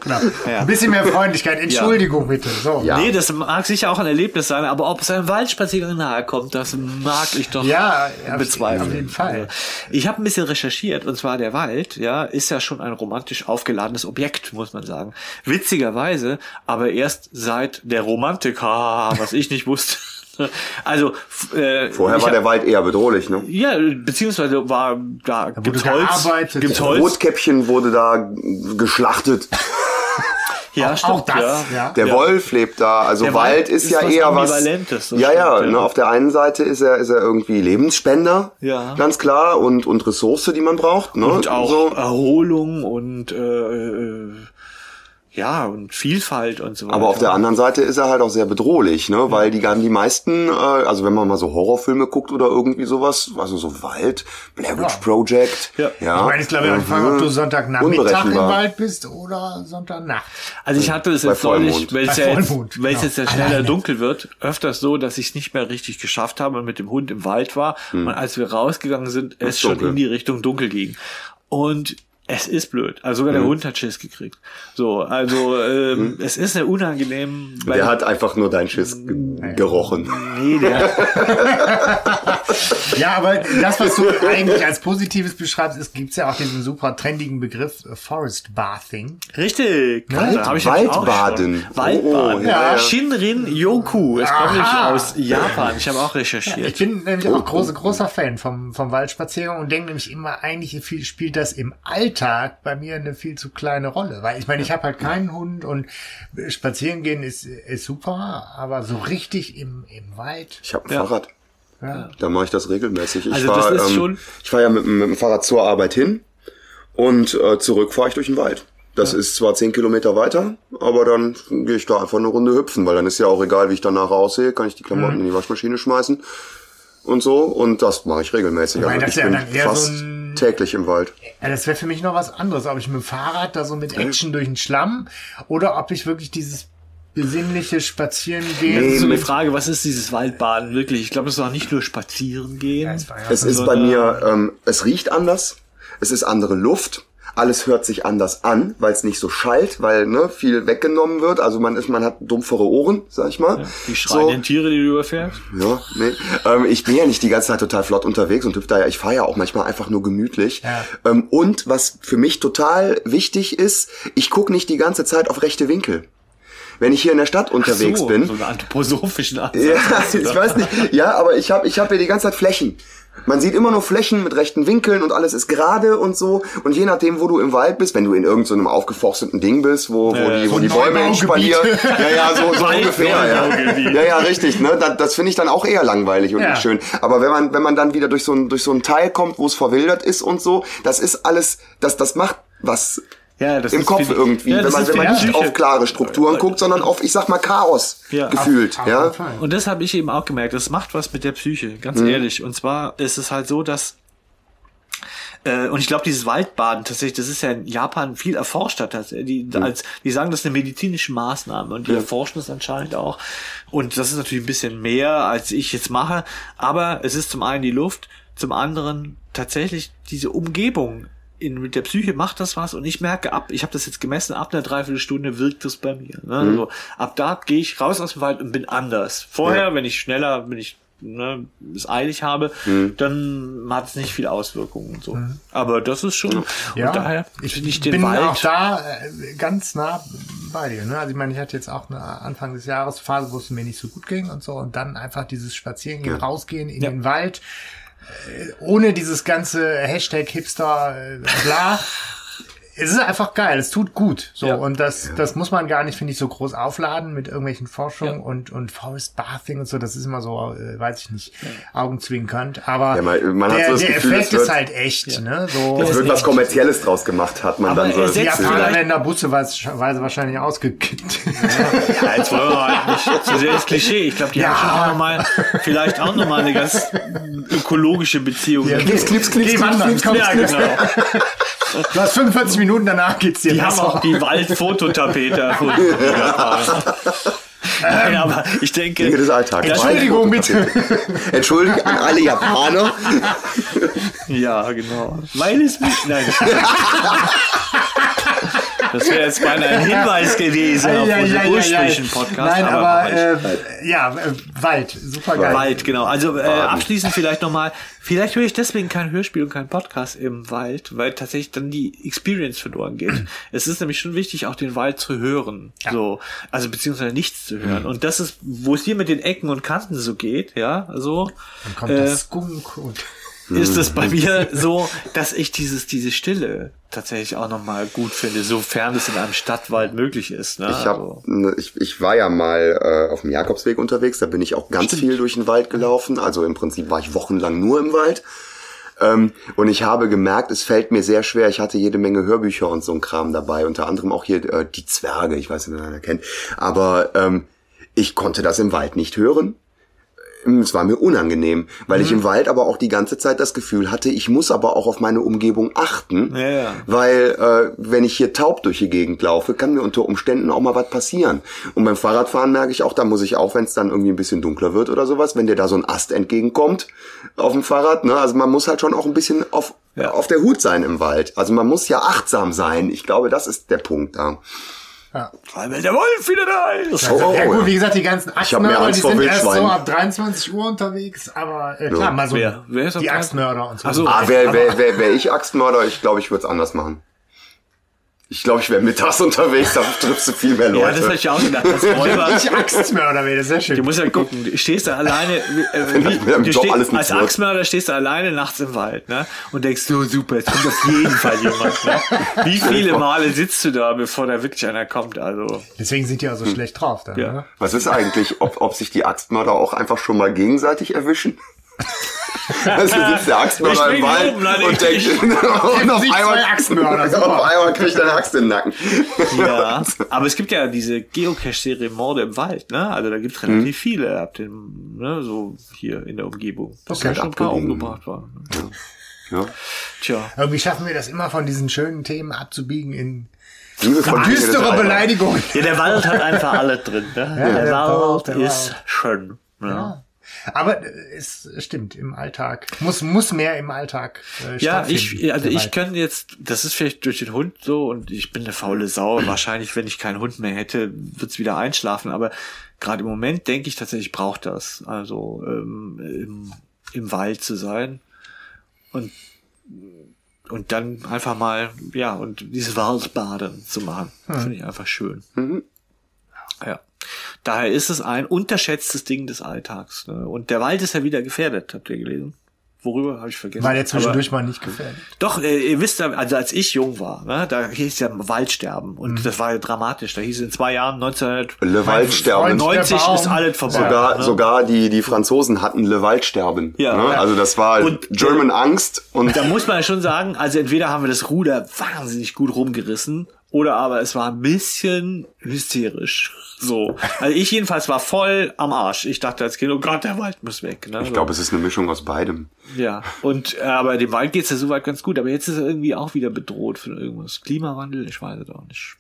Ja. Ein bisschen mehr Freundlichkeit. Entschuldigung bitte. So. Ja. Nee, das mag sicher auch ein Erlebnis sein, aber ob es einem Waldspaziergang nahe kommt, das mag ich doch Ja, auf- bezweifeln. auf jeden Fall. Ich habe ein bisschen recherchiert und zwar der Wald, ja, ist ja schon ein romantisch aufgeladenes Objekt, muss man sagen. Witzigerweise, aber erst seit der Romantik, ha, was ich nicht wusste. [laughs] Also äh, Vorher war hab- der Wald eher bedrohlich, ne? ja, beziehungsweise war da gibt's wurde Holz, gibt's. Holz. Rotkäppchen wurde da geschlachtet. Ja, Auch- stimmt, auch das, ja. Der Ja. Wolf lebt da. Also Der Wald, ist, ist ja was eher was. Ja, ja, stimmt, ne, ja. Auf der einen Seite ist er, ist er irgendwie Lebensspender. Ja. Ganz klar. Und, und Ressource, die man braucht. Ne? und auch So. Erholung und äh, äh, ja und Vielfalt und so weiter. Aber auf der anderen Seite ist er halt auch sehr bedrohlich, ne? Weil die die meisten, äh, also wenn man mal so Horrorfilme guckt oder irgendwie sowas, also so Wald, Blair Witch Ja. Project, Ja. ja. Ich meine, ich glaube, mhm. ich frage, ob du Sonntagnachmittag im. Wald bist oder Sonntagnacht. Also ich hatte es jetzt neulich, weil es ja jetzt, Vollmond, weil es genau. jetzt ja schneller Alleine. dunkel wird, öfters so, dass ich es nicht mehr richtig geschafft habe und mit dem Hund im Wald war. Und als wir rausgegangen sind, es schon Hm. in die Richtung dunkel ging. Und es ist blöd. Also sogar der Hm. Hund hat Schiss gekriegt. So, also ähm, es ist sehr unangenehm. weil- Der hat einfach nur deinen Schiss ge gerochen. nee, der, [laughs] Ja, aber das, was du eigentlich als Positives beschreibst, ist, gibt's ja auch diesen super trendigen Begriff äh, Forest Bathing. richtig. Wald- Da hab ich nämlich auch Waldbaden. Waldbaden. Oh, ja, ja. Shinrin Yoku. Es kommt aus Japan. Ich habe auch Ich recherchiert. bin nämlich auch große, großer Fan vom, vom Waldspaziergang und denke nämlich immer, eigentlich viel, spielt das im Alltag bei mir eine viel zu kleine Rolle. Weil ich meine, ich habe halt keinen Hund und spazieren gehen ist, ist super, aber so richtig im, im Wald. Ich habe ein Ja. Fahrrad. Ja. Da mache ich das regelmäßig. Ich Also fahr, das ist ähm, schon- Ich fahre ja mit, dem- mit dem Fahrrad zur Arbeit hin und äh, zurück fahre ich durch den Wald. Das ist zwar zehn Kilometer weiter, aber dann gehe ich da einfach eine Runde hüpfen, weil dann ist ja auch egal, wie ich danach aussehe, kann ich die Klamotten Mhm. in die Waschmaschine schmeißen und so. Und das mache ich regelmäßig. Wobei Also das ich ja bin dann eher so ein- täglich im Wald. Ja, das wäre für mich noch was anderes, ob ich mit dem Fahrrad da so mit Action durch den Schlamm oder ob ich wirklich dieses besinnliche Spazieren Das gehen. ist so die mit- Frage, was ist dieses Waldbaden wirklich? Ich glaube, es ist auch nicht nur spazieren gehen. es war ja Es ist so bei eine- mir, ähm, es riecht anders, es ist andere Luft. Alles hört sich anders an, weil es nicht so schallt, weil ne, viel weggenommen wird. Also man ist, man hat dumpfere Ohren, sag ich mal. Die schreienden Tiere, die du überfährst. Ja, nee. Ähm, ich bin ja nicht die ganze Zeit total flott unterwegs und hüpfe da ja, ich fahre ja auch manchmal einfach nur gemütlich. Ja. Ähm, und was für mich total wichtig ist, ich gucke nicht die ganze Zeit auf rechte Winkel. Wenn ich hier in der Stadt unterwegs so, bin, So einen anthroposophischen [laughs] Ansatz. ja, ich weiß nicht. Ja, aber ich habe ich hab hier die ganze Zeit Flächen. Man sieht immer nur Flächen mit rechten Winkeln und alles ist gerade und so. Und je nachdem, wo du im Wald bist, wenn du in irgendeinem so aufgeforsteten Ding bist, wo, wo Ja, die, so wo ein die Bäume inspalieren. Ja, ja, so, so [laughs] ungefähr. Ja. Ja, ja, richtig. Ne? Das, das finde ich dann auch eher langweilig und Ja. nicht schön. Aber wenn man, wenn man dann wieder durch so ein, durch so ein Teil kommt, wo es verwildert ist und so, das ist alles, das, das macht was Ja, das im ist Kopf irgendwie, Ja, wenn man, wenn man nicht auf klare Strukturen guckt, sondern auf, ich sag mal, Chaos Ja. gefühlt. Auf ja. Und das habe ich eben auch gemerkt. Das macht was mit der Psyche, ganz Mhm. ehrlich. Und zwar ist es halt so, dass äh, und ich glaube, dieses Waldbaden tatsächlich, das ist ja in Japan viel erforschter. tatsächlich. Mhm. Die, als, die sagen, das ist eine medizinische Maßnahme und die erforschen es anscheinend auch. Und das ist natürlich ein bisschen mehr, als ich jetzt mache. Aber es ist zum einen die Luft, zum anderen tatsächlich diese Umgebung. In, mit der Psyche macht das was und ich merke ab, ich habe das jetzt gemessen, ab einer Dreiviertelstunde wirkt das bei mir. Ne? Mhm. Also, ab da gehe ich raus aus dem Wald und bin anders. Vorher, wenn ich schneller, wenn ich ne, es eilig habe, Mhm. dann hat es nicht viel Auswirkungen und so. Aber das ist schon, Ja, und daher ich finde ich den bin Wald. auch da äh, ganz nah bei dir. Ne? Also ich meine, ich hatte jetzt auch eine Anfang des Jahres Phase, wo es mir nicht so gut ging und so und dann einfach dieses Spazierengehen, rausgehen in Ja. den Wald, ohne dieses ganze Hashtag Hipster äh, bla. [laughs] es ist einfach geil, es tut gut. So, Ja. und das, das muss man gar nicht, finde ich, so groß aufladen mit irgendwelchen Forschungen Ja. und, und Forest Bathing und so. Das ist immer so, äh, weiß ich nicht, augenzwinkernd. Aber Ja, man- man hat der, so das der Gefühl, Effekt es ist wird- halt echt, ne? So, Es wird was Kommerzielles draus gemacht, hat man Aber dann so. das die. Japaner vielleicht- werden da busseweise wahrscheinlich ausgekippt. Ja, jetzt wollen wir mal nicht zu sehr ins Klischee. Ich glaube, die Ja. haben schon auch noch mal, vielleicht auch nochmal eine ganz ökologische Beziehung. Ja, Knips, knips, knips, Geh knips, wandern, knips, komm, Ja, knips. genau. Du hast 45 Minuten, danach geht's dir Die haben auch die Waldfototapete erfunden. Nein, aber ich denke, Dinge des Alltags. Entschuldigung, bitte. Entschuldigung an alle Japaner. ja, genau. Weil es mich, nein, [laughs] das, wäre jetzt beinahe ein Hinweis gewesen auf Ja, unseren ja, ursprünglichen ja. Podcast. Nein, aber, war nicht. äh, ja, äh, Wald, super geil. Wald, genau. Also äh, abschließend vielleicht nochmal, vielleicht höre ich deswegen kein Hörspiel und kein Podcast im Wald, weil tatsächlich dann die Experience verloren geht. [clears throat] es ist nämlich schon wichtig, auch den Wald zu hören. So, also beziehungsweise nichts zu hören. Und das ist, wo es dir mit den Ecken und Kanten so geht, ja, so. Dann kommt äh, das Skunk und ist es bei mir so, dass ich dieses, diese Stille tatsächlich auch nochmal gut finde, sofern es in einem Stadtwald möglich ist. Ne? Ich, hab, Also, ne, ich, ich war ja mal äh, auf dem Jakobsweg unterwegs, da bin ich auch ganz viel durch den Wald gelaufen. Also im Prinzip war ich wochenlang nur im Wald. Ähm, und ich habe gemerkt, es fällt mir sehr schwer. Ich hatte jede Menge Hörbücher und so ein Kram dabei, unter anderem auch hier äh, die Zwerge, ich weiß nicht, wer einer kennt. Aber ähm, ich konnte das im Wald nicht hören. Es war mir unangenehm, weil ich im Wald aber auch die ganze Zeit das Gefühl hatte, ich muss aber auch auf meine Umgebung achten, Ja, ja. weil äh, wenn ich hier taub durch die Gegend laufe, kann mir unter Umständen auch mal was passieren. Und beim Fahrradfahren merke ich auch, da muss ich auch, wenn es dann irgendwie ein bisschen dunkler wird oder sowas, wenn dir da so ein Ast entgegenkommt auf dem Fahrrad, ne, also man muss halt schon auch ein bisschen auf Ja. auf der Hut sein im Wald. Also man muss ja achtsam sein. Ich glaube, das ist der Punkt da. Ja. weil der Wolf wieder da ist. Oh, oh, ja gut, ja. wie gesagt, die ganzen Axtmörder, die sind erst so ab 23 Uhr unterwegs, aber äh, klar, mal so Wer? Wer ist die Axtmörder und so. Ach so. Ah, wer, wer, wer, wär ich Axtmörder? Ich glaube, ich würde es anders machen. Ich glaube, ich wäre mittags [laughs] unterwegs, da triffst du viel mehr Ja, das Leute. hätte ich auch gedacht. Als [laughs] Räuber. ich Axtmörder wäre, sehr Du schön. musst ja gucken, du stehst da alleine, äh, [laughs] das du Job stehst, alles nichts als. Axtmörder stehst du alleine nachts im Wald, ne? Und denkst, so super, jetzt kommt auf jeden Fall jemand, ne? Wie viele Male sitzt du da, bevor da wirklich einer kommt, also. Deswegen sind die auch so schlecht drauf. Dann, Ja. ne? Was ist eigentlich, ob, ob sich die Axtmörder auch einfach schon mal gegenseitig erwischen? Also sitzt der Axtmörder Ich im Wald nein, und ich- denkt, [laughs] und [laughs] auf einmal, Axtmörder, [laughs] auf einmal kriegt er eine Axt in den Nacken. Ja, aber es gibt ja diese Geocache-Serie Morde im Wald, ne? Also da gibt's relativ viele ab dem, ne, so hier in der Umgebung. Das Okay, ja schon ein paar umgebracht waren. Ja. Tja. Irgendwie schaffen wir das immer von diesen schönen Themen abzubiegen in düstere Alltags. Beleidigungen. Ja, der Wald hat einfach alles drin, ne? der, der Wald Wald, ist Wald. schön. Ja. Aber äh, es stimmt, im Alltag. Muss, muss mehr im Alltag äh, Ja, stattfinden, ich, also der ich kann jetzt, das ist vielleicht durch den Hund so und ich bin eine faule Sau. [clears throat] Wahrscheinlich, wenn ich keinen Hund mehr hätte, wird's wieder einschlafen. Aber gerade im Moment denke ich tatsächlich, ich brauche das. Also ähm, im, im Wald zu sein und und dann einfach mal, ja, und dieses Waldbaden zu machen. Finde ich einfach schön. Ja. Daher ist es ein unterschätztes Ding des Alltags. Ne? Und der Wald ist ja wieder gefährdet, habt ihr gelesen? Worüber habe ich vergessen? War der zwischendurch Aber- mal nicht gefährdet. Doch, äh, ihr wisst ja, also als ich jung war, ne, da hieß ja Waldsterben und das war ja dramatisch. Da hieß es in zwei Jahren 1990 Le Waldsterben. Freund- Der Baum. ist alles vorbei. Sogar, ne? sogar die, die Franzosen hatten Le Waldsterben. Ja. ne? Ja. Also das war Und, German Angst und Da muss man ja schon sagen, also entweder haben wir das Ruder wahnsinnig gut rumgerissen oder aber es war ein bisschen hysterisch. So. Also ich jedenfalls war voll am Arsch. Ich dachte als Kind, oh Gott, der Wald muss weg. Ne? ich glaube, es ist eine Mischung aus beidem. Ja, und äh, aber dem Wald geht's ja soweit ganz gut, aber jetzt ist er irgendwie auch wieder bedroht von irgendwas. Klimawandel, ich weiß es auch nicht.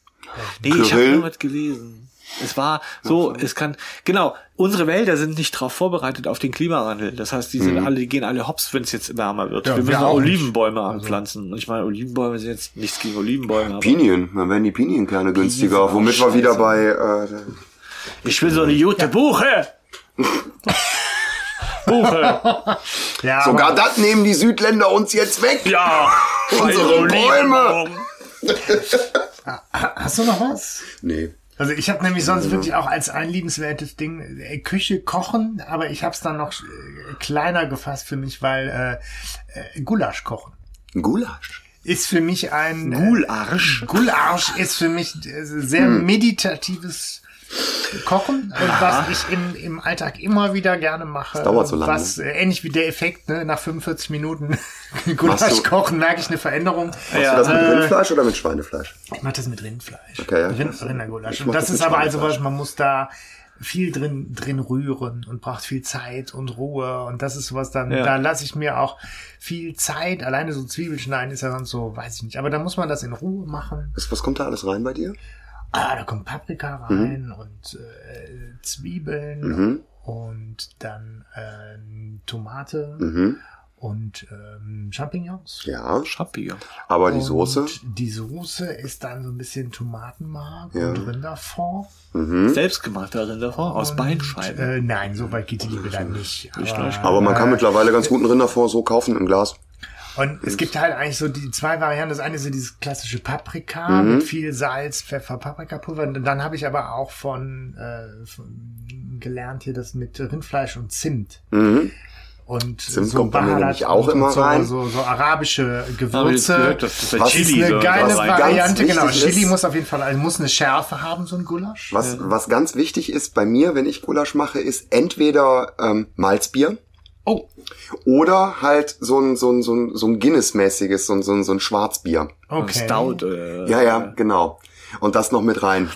Nee, ich habe irgendwas gelesen. Es war so, es kann, genau, unsere Wälder sind nicht darauf vorbereitet auf den Klimawandel. Das heißt, die sind alle, die gehen alle hops, wenn es jetzt wärmer wird. Ja, wir wir müssen auch Olivenbäume anpflanzen. Und ich meine, Olivenbäume sind jetzt nichts gegen Olivenbäume, Pinien, dann werden die Pinienkerne günstiger, sind womit auch wir wieder scheiße. bei äh, ich will so eine gute Buche. [laughs] Buche. Ja, Sogar das nehmen die Südländer uns jetzt weg. Ja. [laughs] Unsere Bäume. Hast du noch was? Nee. Also ich habe nämlich sonst wirklich auch als ein liebenswertes Ding äh, Küche kochen, aber ich habe es dann noch äh, kleiner gefasst für mich, weil äh, äh, Gulasch kochen. Gulasch. ist für mich ein Gularsch. Gularsch ist für mich äh, sehr Hm. meditatives Kochen, äh, was ich im, im Alltag immer wieder gerne mache. dauert so lange, Was äh, ähnlich wie der Effekt, ne, nach 45 Minuten [laughs] Gulasch kochen, merke ich eine Veränderung. Machst du das mit Rindfleisch oder mit Schweinefleisch? Ich mache das mit Rindfleisch. Okay, ja. Rind, Rindergulasch. Und das das ist aber also was, man muss da viel drin, drin rühren und braucht viel Zeit und Ruhe. Und das ist was dann, Ja. da lasse ich mir auch viel Zeit. Alleine so Zwiebeln schneiden ist ja sonst so, weiß ich nicht. Aber da muss man das in Ruhe machen. Was, was kommt da alles rein bei dir? Ah, da kommt Paprika rein und äh, Zwiebeln und dann ähm, Tomate und ähm, Champignons. Ja, Schappiger. aber die Und Soße? Die Soße ist dann so ein bisschen Tomatenmark Ja. und Rinderfond. Selbstgemachter Rinderfond aus Und, Beinscheiben. Äh, nein, so weit geht die Liebe dann nicht. Aber, Aber man kann mittlerweile ganz guten Rinderfond so kaufen im Glas. Und es gibt halt eigentlich so die zwei Varianten. Das eine ist so dieses klassische Paprika mit viel Salz, Pfeffer, Paprikapulver. Und dann habe ich aber auch von, äh, von gelernt hier das mit Rindfleisch und Zimt. Und Zimt kommt bei mir Baharat nämlich auch immer so, rein. So, so arabische Gewürze. gehört, das Was Chili ist eine so geile Variante, genau. Chili ist- muss auf jeden Fall, also muss eine Schärfe haben, so ein Gulasch. Was, was ganz wichtig ist bei mir, wenn ich Gulasch mache, ist entweder ähm, Malzbier Oh, oder halt so ein, so ein, so ein, so ein Guinness-mäßiges, so ein, so ein, so ein Schwarzbier. okay. Stout. Äh, Ja, ja, genau. Und das noch mit rein.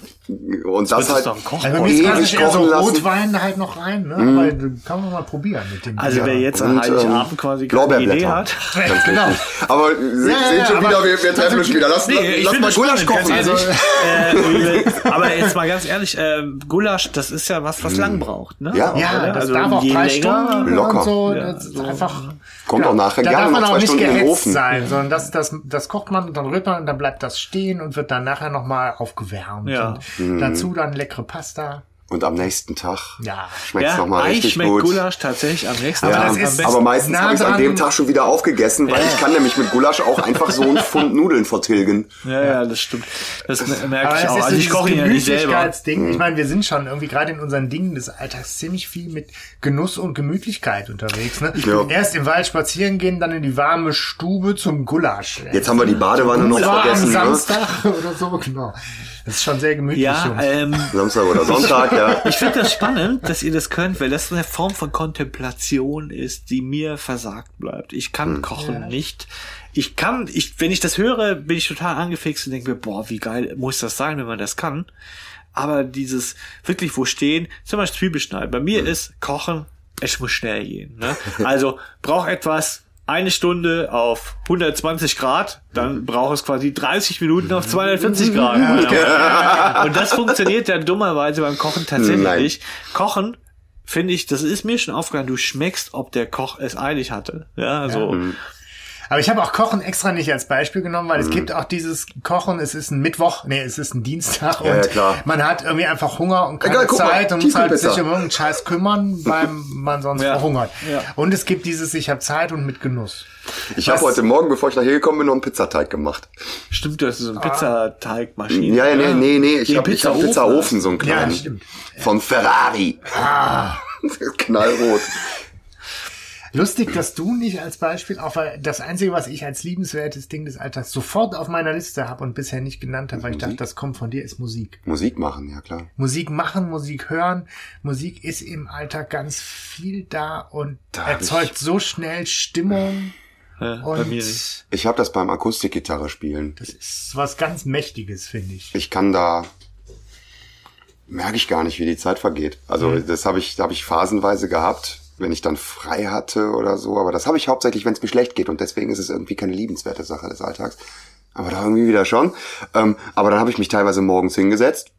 Und das, Das ist halt doch ein Koch. Also ewig eher so kochen lassen. Rotwein halt noch rein, ne? Aber das kann man mal probieren mit dem. Also Bier. wer jetzt an Heiligabend ähm, quasi keine Idee hat. [laughs] Ganz genau. Aber Sie Ja, ja, sehen ja, schon aber- wieder, wir, wir treffen uns wieder. Lass, Nee, lass mal Gulasch kochen. Also, ehrlich. [laughs] äh, aber jetzt mal ganz ehrlich, äh, Gulasch, das ist ja was, was lang braucht, ne? Ja. ja, das Also darf auch drei länger- Stunden Locker. Ja, so. einfach. Kommt auch nachher da gerne darf man noch auch zwei nicht Stunden in den gehetzt Ofen. sein, sondern das, das, das kocht man und dann rührt man und dann bleibt das stehen und wird dann nachher nochmal aufgewärmt. Ja. Und dazu dann leckere Pasta. Und am nächsten Tag Ja. schmeckt's Ja, noch mal eigentlich richtig schmeckt gut. Gulasch tatsächlich am nächsten Aber Ja, Tag das am ist- besten. aber meistens habe ich an dran- dem Tag schon wieder aufgegessen, weil ich kann nämlich mit Gulasch auch einfach so einen Pfund [laughs] Nudeln vertilgen. Ja, ja, das stimmt. Das merke Aber ich es auch. ist so Also ich koche ihn ja nicht selber. Gemütlichkeitsding. Mhm. Ich meine, wir sind schon irgendwie gerade in unseren Dingen des Alltags ziemlich viel mit Genuss und Gemütlichkeit unterwegs. Ne? Ja. Erst im Wald spazieren gehen, dann in die warme Stube zum Gulasch. Jetzt haben wir die Badewanne noch Das war am vergessen. Ne? Samstag oder so, genau. Das ist schon sehr gemütlich. Ja, ähm, [laughs] Samstag oder Sonntag, ja. ich finde das spannend, dass ihr das könnt, weil das eine Form von Kontemplation ist, die mir versagt bleibt. Ich kann Hm. kochen nicht. Ich kann, ich, wenn ich das höre, bin ich total angefixt und denke mir, boah, wie geil muss das sein, wenn man das kann. Aber dieses wirklich wo stehen, zum Beispiel Zwiebelschneiden. Bei Hm. mir ist Kochen, es muss schnell gehen. Ne? Also braucht etwas eine Stunde auf 120 Grad, dann braucht es quasi 30 Minuten auf 240 Grad. [laughs] Und das funktioniert ja dummerweise beim Kochen tatsächlich. Kochen, finde ich, das ist mir schon aufgefallen, du schmeckst, ob der Koch es eilig hatte. Ja, so. Aber ich habe auch Kochen extra nicht als Beispiel genommen, weil es Mhm. gibt auch dieses Kochen, es ist ein Mittwoch, nee, es ist ein Dienstag Ja, und ja, klar. man hat irgendwie einfach Hunger und keine Egal, guck mal, Zeit und muss halt sich um irgendeinen Scheiß kümmern, weil man sonst Ja. verhungert. Ja. Und es gibt dieses, ich habe Zeit und mit Genuss. Ich habe heute Morgen, bevor ich nachher gekommen bin, noch einen Pizzateig gemacht. Stimmt, das ist so eine Pizzateigmaschine. Ja, ja, nee, nee, nee. Ich habe ich hab Pizzaofen. Pizzaofen, so einen Ja, kleinen. stimmt. Von Ferrari. Ah. [laughs] Knallrot. Lustig, dass du nicht als Beispiel, auch weil das Einzige, was ich als liebenswertes Ding des Alltags sofort auf meiner Liste habe und bisher nicht genannt habe, weil ich dachte, das kommt von dir, ist Musik. Musik machen, ja klar. Musik machen, Musik hören. Musik ist im Alltag ganz viel da und Da erzeugt so schnell Stimmung. Ja, bei Und. Ich habe das beim Akustikgitarre spielen. das ist was ganz Mächtiges, finde ich. Ich kann da merke ich gar nicht, wie die Zeit vergeht. Also Mhm. das habe ich, habe ich phasenweise gehabt, wenn ich dann frei hatte oder so. Aber das habe ich hauptsächlich, wenn es mir schlecht geht und deswegen ist es irgendwie keine liebenswerte Sache des Alltags. Aber da irgendwie wieder schon. Ähm, aber dann habe ich mich teilweise morgens hingesetzt,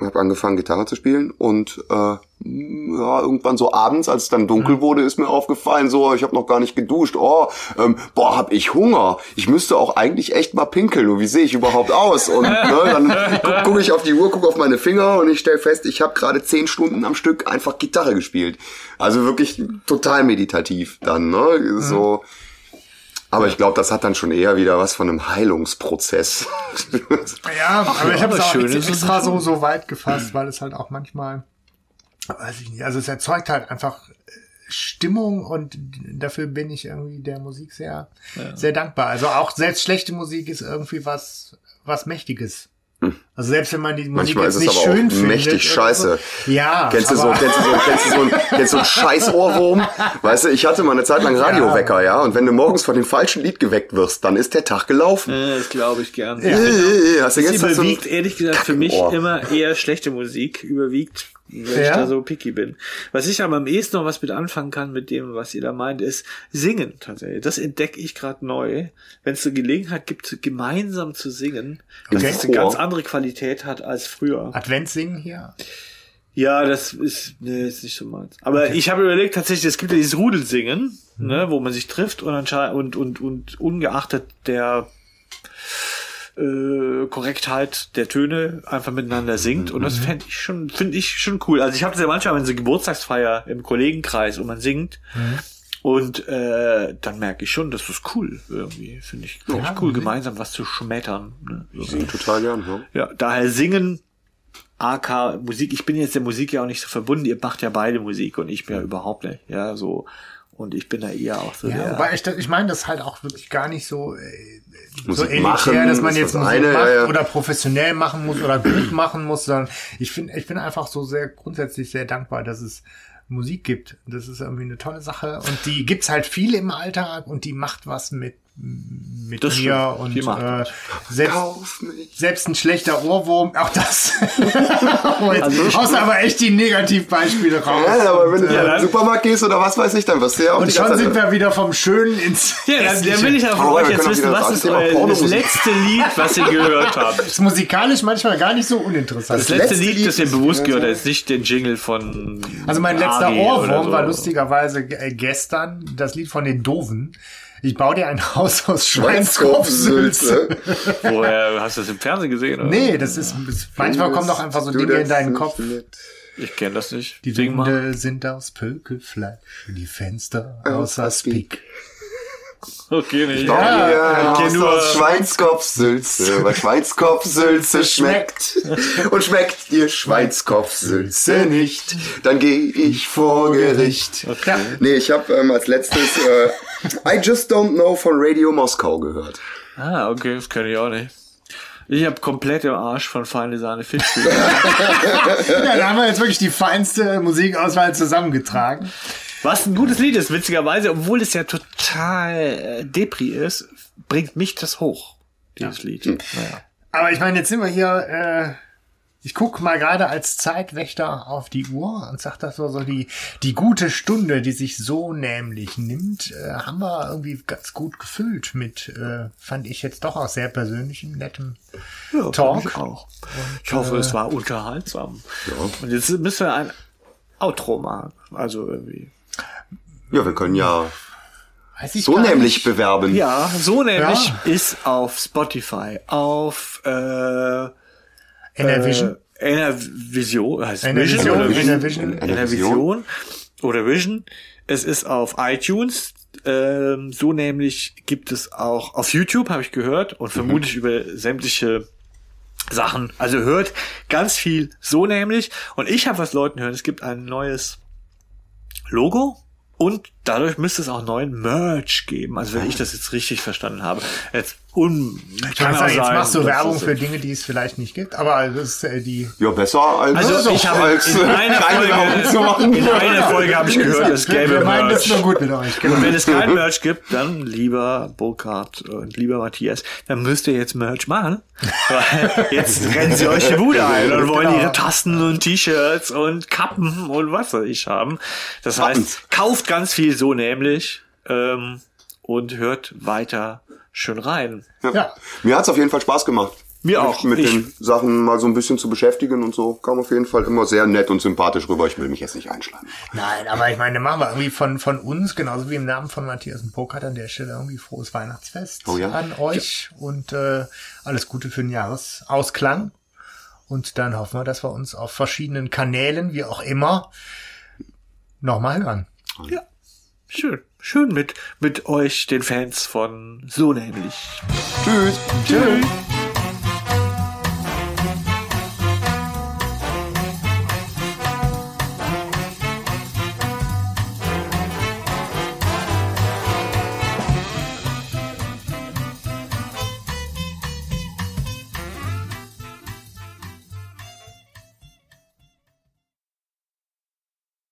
habe angefangen Gitarre zu spielen und äh, ja, irgendwann so abends, als es dann dunkel wurde, ist mir aufgefallen, so ich habe noch gar nicht geduscht. Oh, ähm, boah, hab ich Hunger. Ich müsste auch eigentlich echt mal pinkeln. Und wie sehe ich überhaupt aus? Und [laughs] ne, dann gucke guck ich auf die Uhr, gucke auf meine Finger und ich stelle fest, ich habe gerade zehn Stunden am Stück einfach Gitarre gespielt. Also wirklich total meditativ dann, ne? So. Aber ich glaube, das hat dann schon eher wieder was von einem Heilungsprozess. [laughs] Ja, aber ja, ich habe es auch extra so, schon. so weit gefasst, weil es halt auch manchmal, weiß ich nicht, also es erzeugt halt einfach Stimmung und dafür bin ich irgendwie der Musik sehr, sehr dankbar. Also auch selbst schlechte Musik ist irgendwie was, was Mächtiges. Also selbst wenn man die Musik Manchmal jetzt ist es nicht aber auch schön findet. mächtig scheiße. So. Ja. Kennst du, so, kennst, du so, kennst, du so, ein- [laughs] kennst du so einen Scheiß-Ohrwurm? Weißt du, ich hatte mal eine Zeit lang Radiowecker, ja, und wenn du morgens von dem falschen Lied geweckt wirst, dann ist der Tag gelaufen. Äh, Das glaube ich gern. Äh, Hast du Es gestern so überwiegt, ehrlich gesagt, für mich Ohr. immer eher schlechte Musik, überwiegt, wenn ich Ja? da so picky bin. Was ich aber am ehesten noch was mit anfangen kann mit dem, was ihr da meint, ist Singen tatsächlich. Das entdecke ich gerade neu. Wenn es so Gelegenheit gibt, gemeinsam zu singen, Okay. es eine Chor. ganz andere Qualität hat als früher. Adventssingen hier. Ja, das ist, nee, ist nicht so meins. Aber ich habe überlegt, tatsächlich, es gibt ja dieses Rudelsingen, ne, wo man sich trifft und, und, und, und ungeachtet der äh, Korrektheit der Töne einfach miteinander singt. Und das fände ich schon, finde ich schon cool. Also ich habe das ja manchmal, wenn so Geburtstagsfeier im Kollegenkreis und man singt. Und äh, dann merke ich schon, das ist cool irgendwie. Finde ich, find ich cool, gemeinsam was zu schmettern. Ne? Ich sing total gern, ja. Ja, daher singen, AK Musik. Ich bin jetzt der Musik ja auch nicht so verbunden. Ihr macht ja beide Musik und ich bin ja überhaupt nicht. Ja, so. Und ich bin da eher auch so Ja, der. wobei ich, ich meine das halt auch wirklich gar nicht so, äh, so Musik elitär, machen dass man ist jetzt Musik eine, macht ja, ja. oder professionell machen muss oder gut machen muss, sondern ich finde, ich bin einfach so sehr grundsätzlich sehr dankbar, dass es Musik gibt. Das ist irgendwie eine tolle Sache und die gibt's halt viel im Alltag und die macht was mit mit Das mir und äh, selbst, selbst ein schlechter Ohrwurm, auch das. [laughs] jetzt haust du aber echt die Negativbeispiele raus. Ja, aber wenn und, du äh, in den Supermarkt gehst oder was weiß ich, dann wirst du ja auch und die schon ganze sind Zeit... wir wieder vom Schönen ins [laughs] ja, dann, dann will ich aber von Oh, euch jetzt auch wissen, was das ist euer, das letzte Lied, was ihr gehört [laughs] habt? ist musikalisch manchmal gar nicht so uninteressant. Das letzte letzte Lied, das ihr ist- bewusst gehört habt, ist nicht den Jingle von. Also mein letzter Ohrwurm so. war lustigerweise äh, gestern das Lied von den Doofen. Ich baue dir ein Haus aus Schweinskopfsülze. Woher hast du das im Fernsehen gesehen? Oder? Nee, das ist, manchmal kommen doch einfach so Dinge in deinen Kopf. mit. Ich kenne das nicht. Die. Wände sind aus Pökelfleisch, die Fenster aus Aspik. Okay, nicht. Ja, ich ja, kenn nur- aus Schweinskopfsülze, weil Schweinskopfsülze [laughs] schmeckt und schmeckt dir Schweinskopfsülze nicht, dann gehe ich vor Gericht. Ja. Nee, ich habe ähm, als letztes äh, I Just Don't Know von Radio Moskau gehört. Ah, okay, das kenne ich auch nicht. Ich habe komplett im Arsch von Feine Sahne Fischspiel. [laughs] ja, da haben wir jetzt wirklich die feinste Musikauswahl zusammengetragen. Was ein gutes Lied ist, witzigerweise, obwohl es ja total äh, Depri ist, bringt mich das hoch, dieses Lied. Naja. Aber ich meine, jetzt sind wir hier, äh, ich guck mal gerade als Zeitwächter auf die Uhr und sag das so, so die, die gute Stunde, die sich so nämlich nimmt, äh, haben wir irgendwie ganz gut gefüllt mit, äh, fand ich jetzt doch auch sehr persönlichem, nettem Ja, Talk. mich auch. ich hoffe, es war unterhaltsam. Und jetzt müssen wir ein Outro machen. Also irgendwie. Ja, wir können ja Weiß ich so nämlich nicht. bewerben. Ja, so nämlich Ja. ist auf Spotify, auf äh, Enervision. Äh, Enervision, heißt Enervision, Vision oder Vision? Enervision. Enervision oder Vision. Es ist auf iTunes. Ähm, so nämlich gibt es auch auf YouTube, habe ich gehört, und vermutlich über sämtliche Sachen. Also hört ganz viel so nämlich. Und ich habe was Leuten hören. Es gibt ein neues Logo. Und dadurch müsste es auch neuen Merch geben. Also wenn ich das jetzt richtig verstanden habe. Jetzt un Ich kann sagen, jetzt sein, machst du Werbung für Dinge, die es vielleicht nicht gibt, aber das ist äh, die. Ja, besser als, Also ich habe als in einer Werbung zu Folge, machen. in einer Folge habe ich gehört, es gäbe wir meinen das Merch. nur gut mit euch. Genau. Und wenn es kein Merch gibt, dann lieber Burkhard und lieber Matthias, dann müsst ihr jetzt Merch machen. [laughs] Weil jetzt rennen sie euch die Bude ein und wollen Genau. ihre Tasten und T-Shirts und Kappen und was weiß ich haben. Das heißt, kauft ganz viel so nämlich ähm, und hört weiter schön rein. Ja. Mir hat's auf jeden Fall Spaß gemacht. Mir mich auch. Mit Ich- den Sachen mal so ein bisschen zu beschäftigen und so. Kam auf jeden Fall immer sehr nett und sympathisch rüber. Ich will mich jetzt nicht einschleimen. Nein, aber ich meine, machen wir irgendwie von, von uns, genauso wie im Namen von Matthias und Burkhardt an der Stelle irgendwie frohes Weihnachtsfest Oh ja. an euch und äh, alles Gute für den Jahresausklang. Und dann hoffen wir, dass wir uns auf verschiedenen Kanälen, wie auch immer, nochmal hören. Ja, schön. Schön mit, mit euch, den Fans von So nämlich. Tschüss. Tschüss.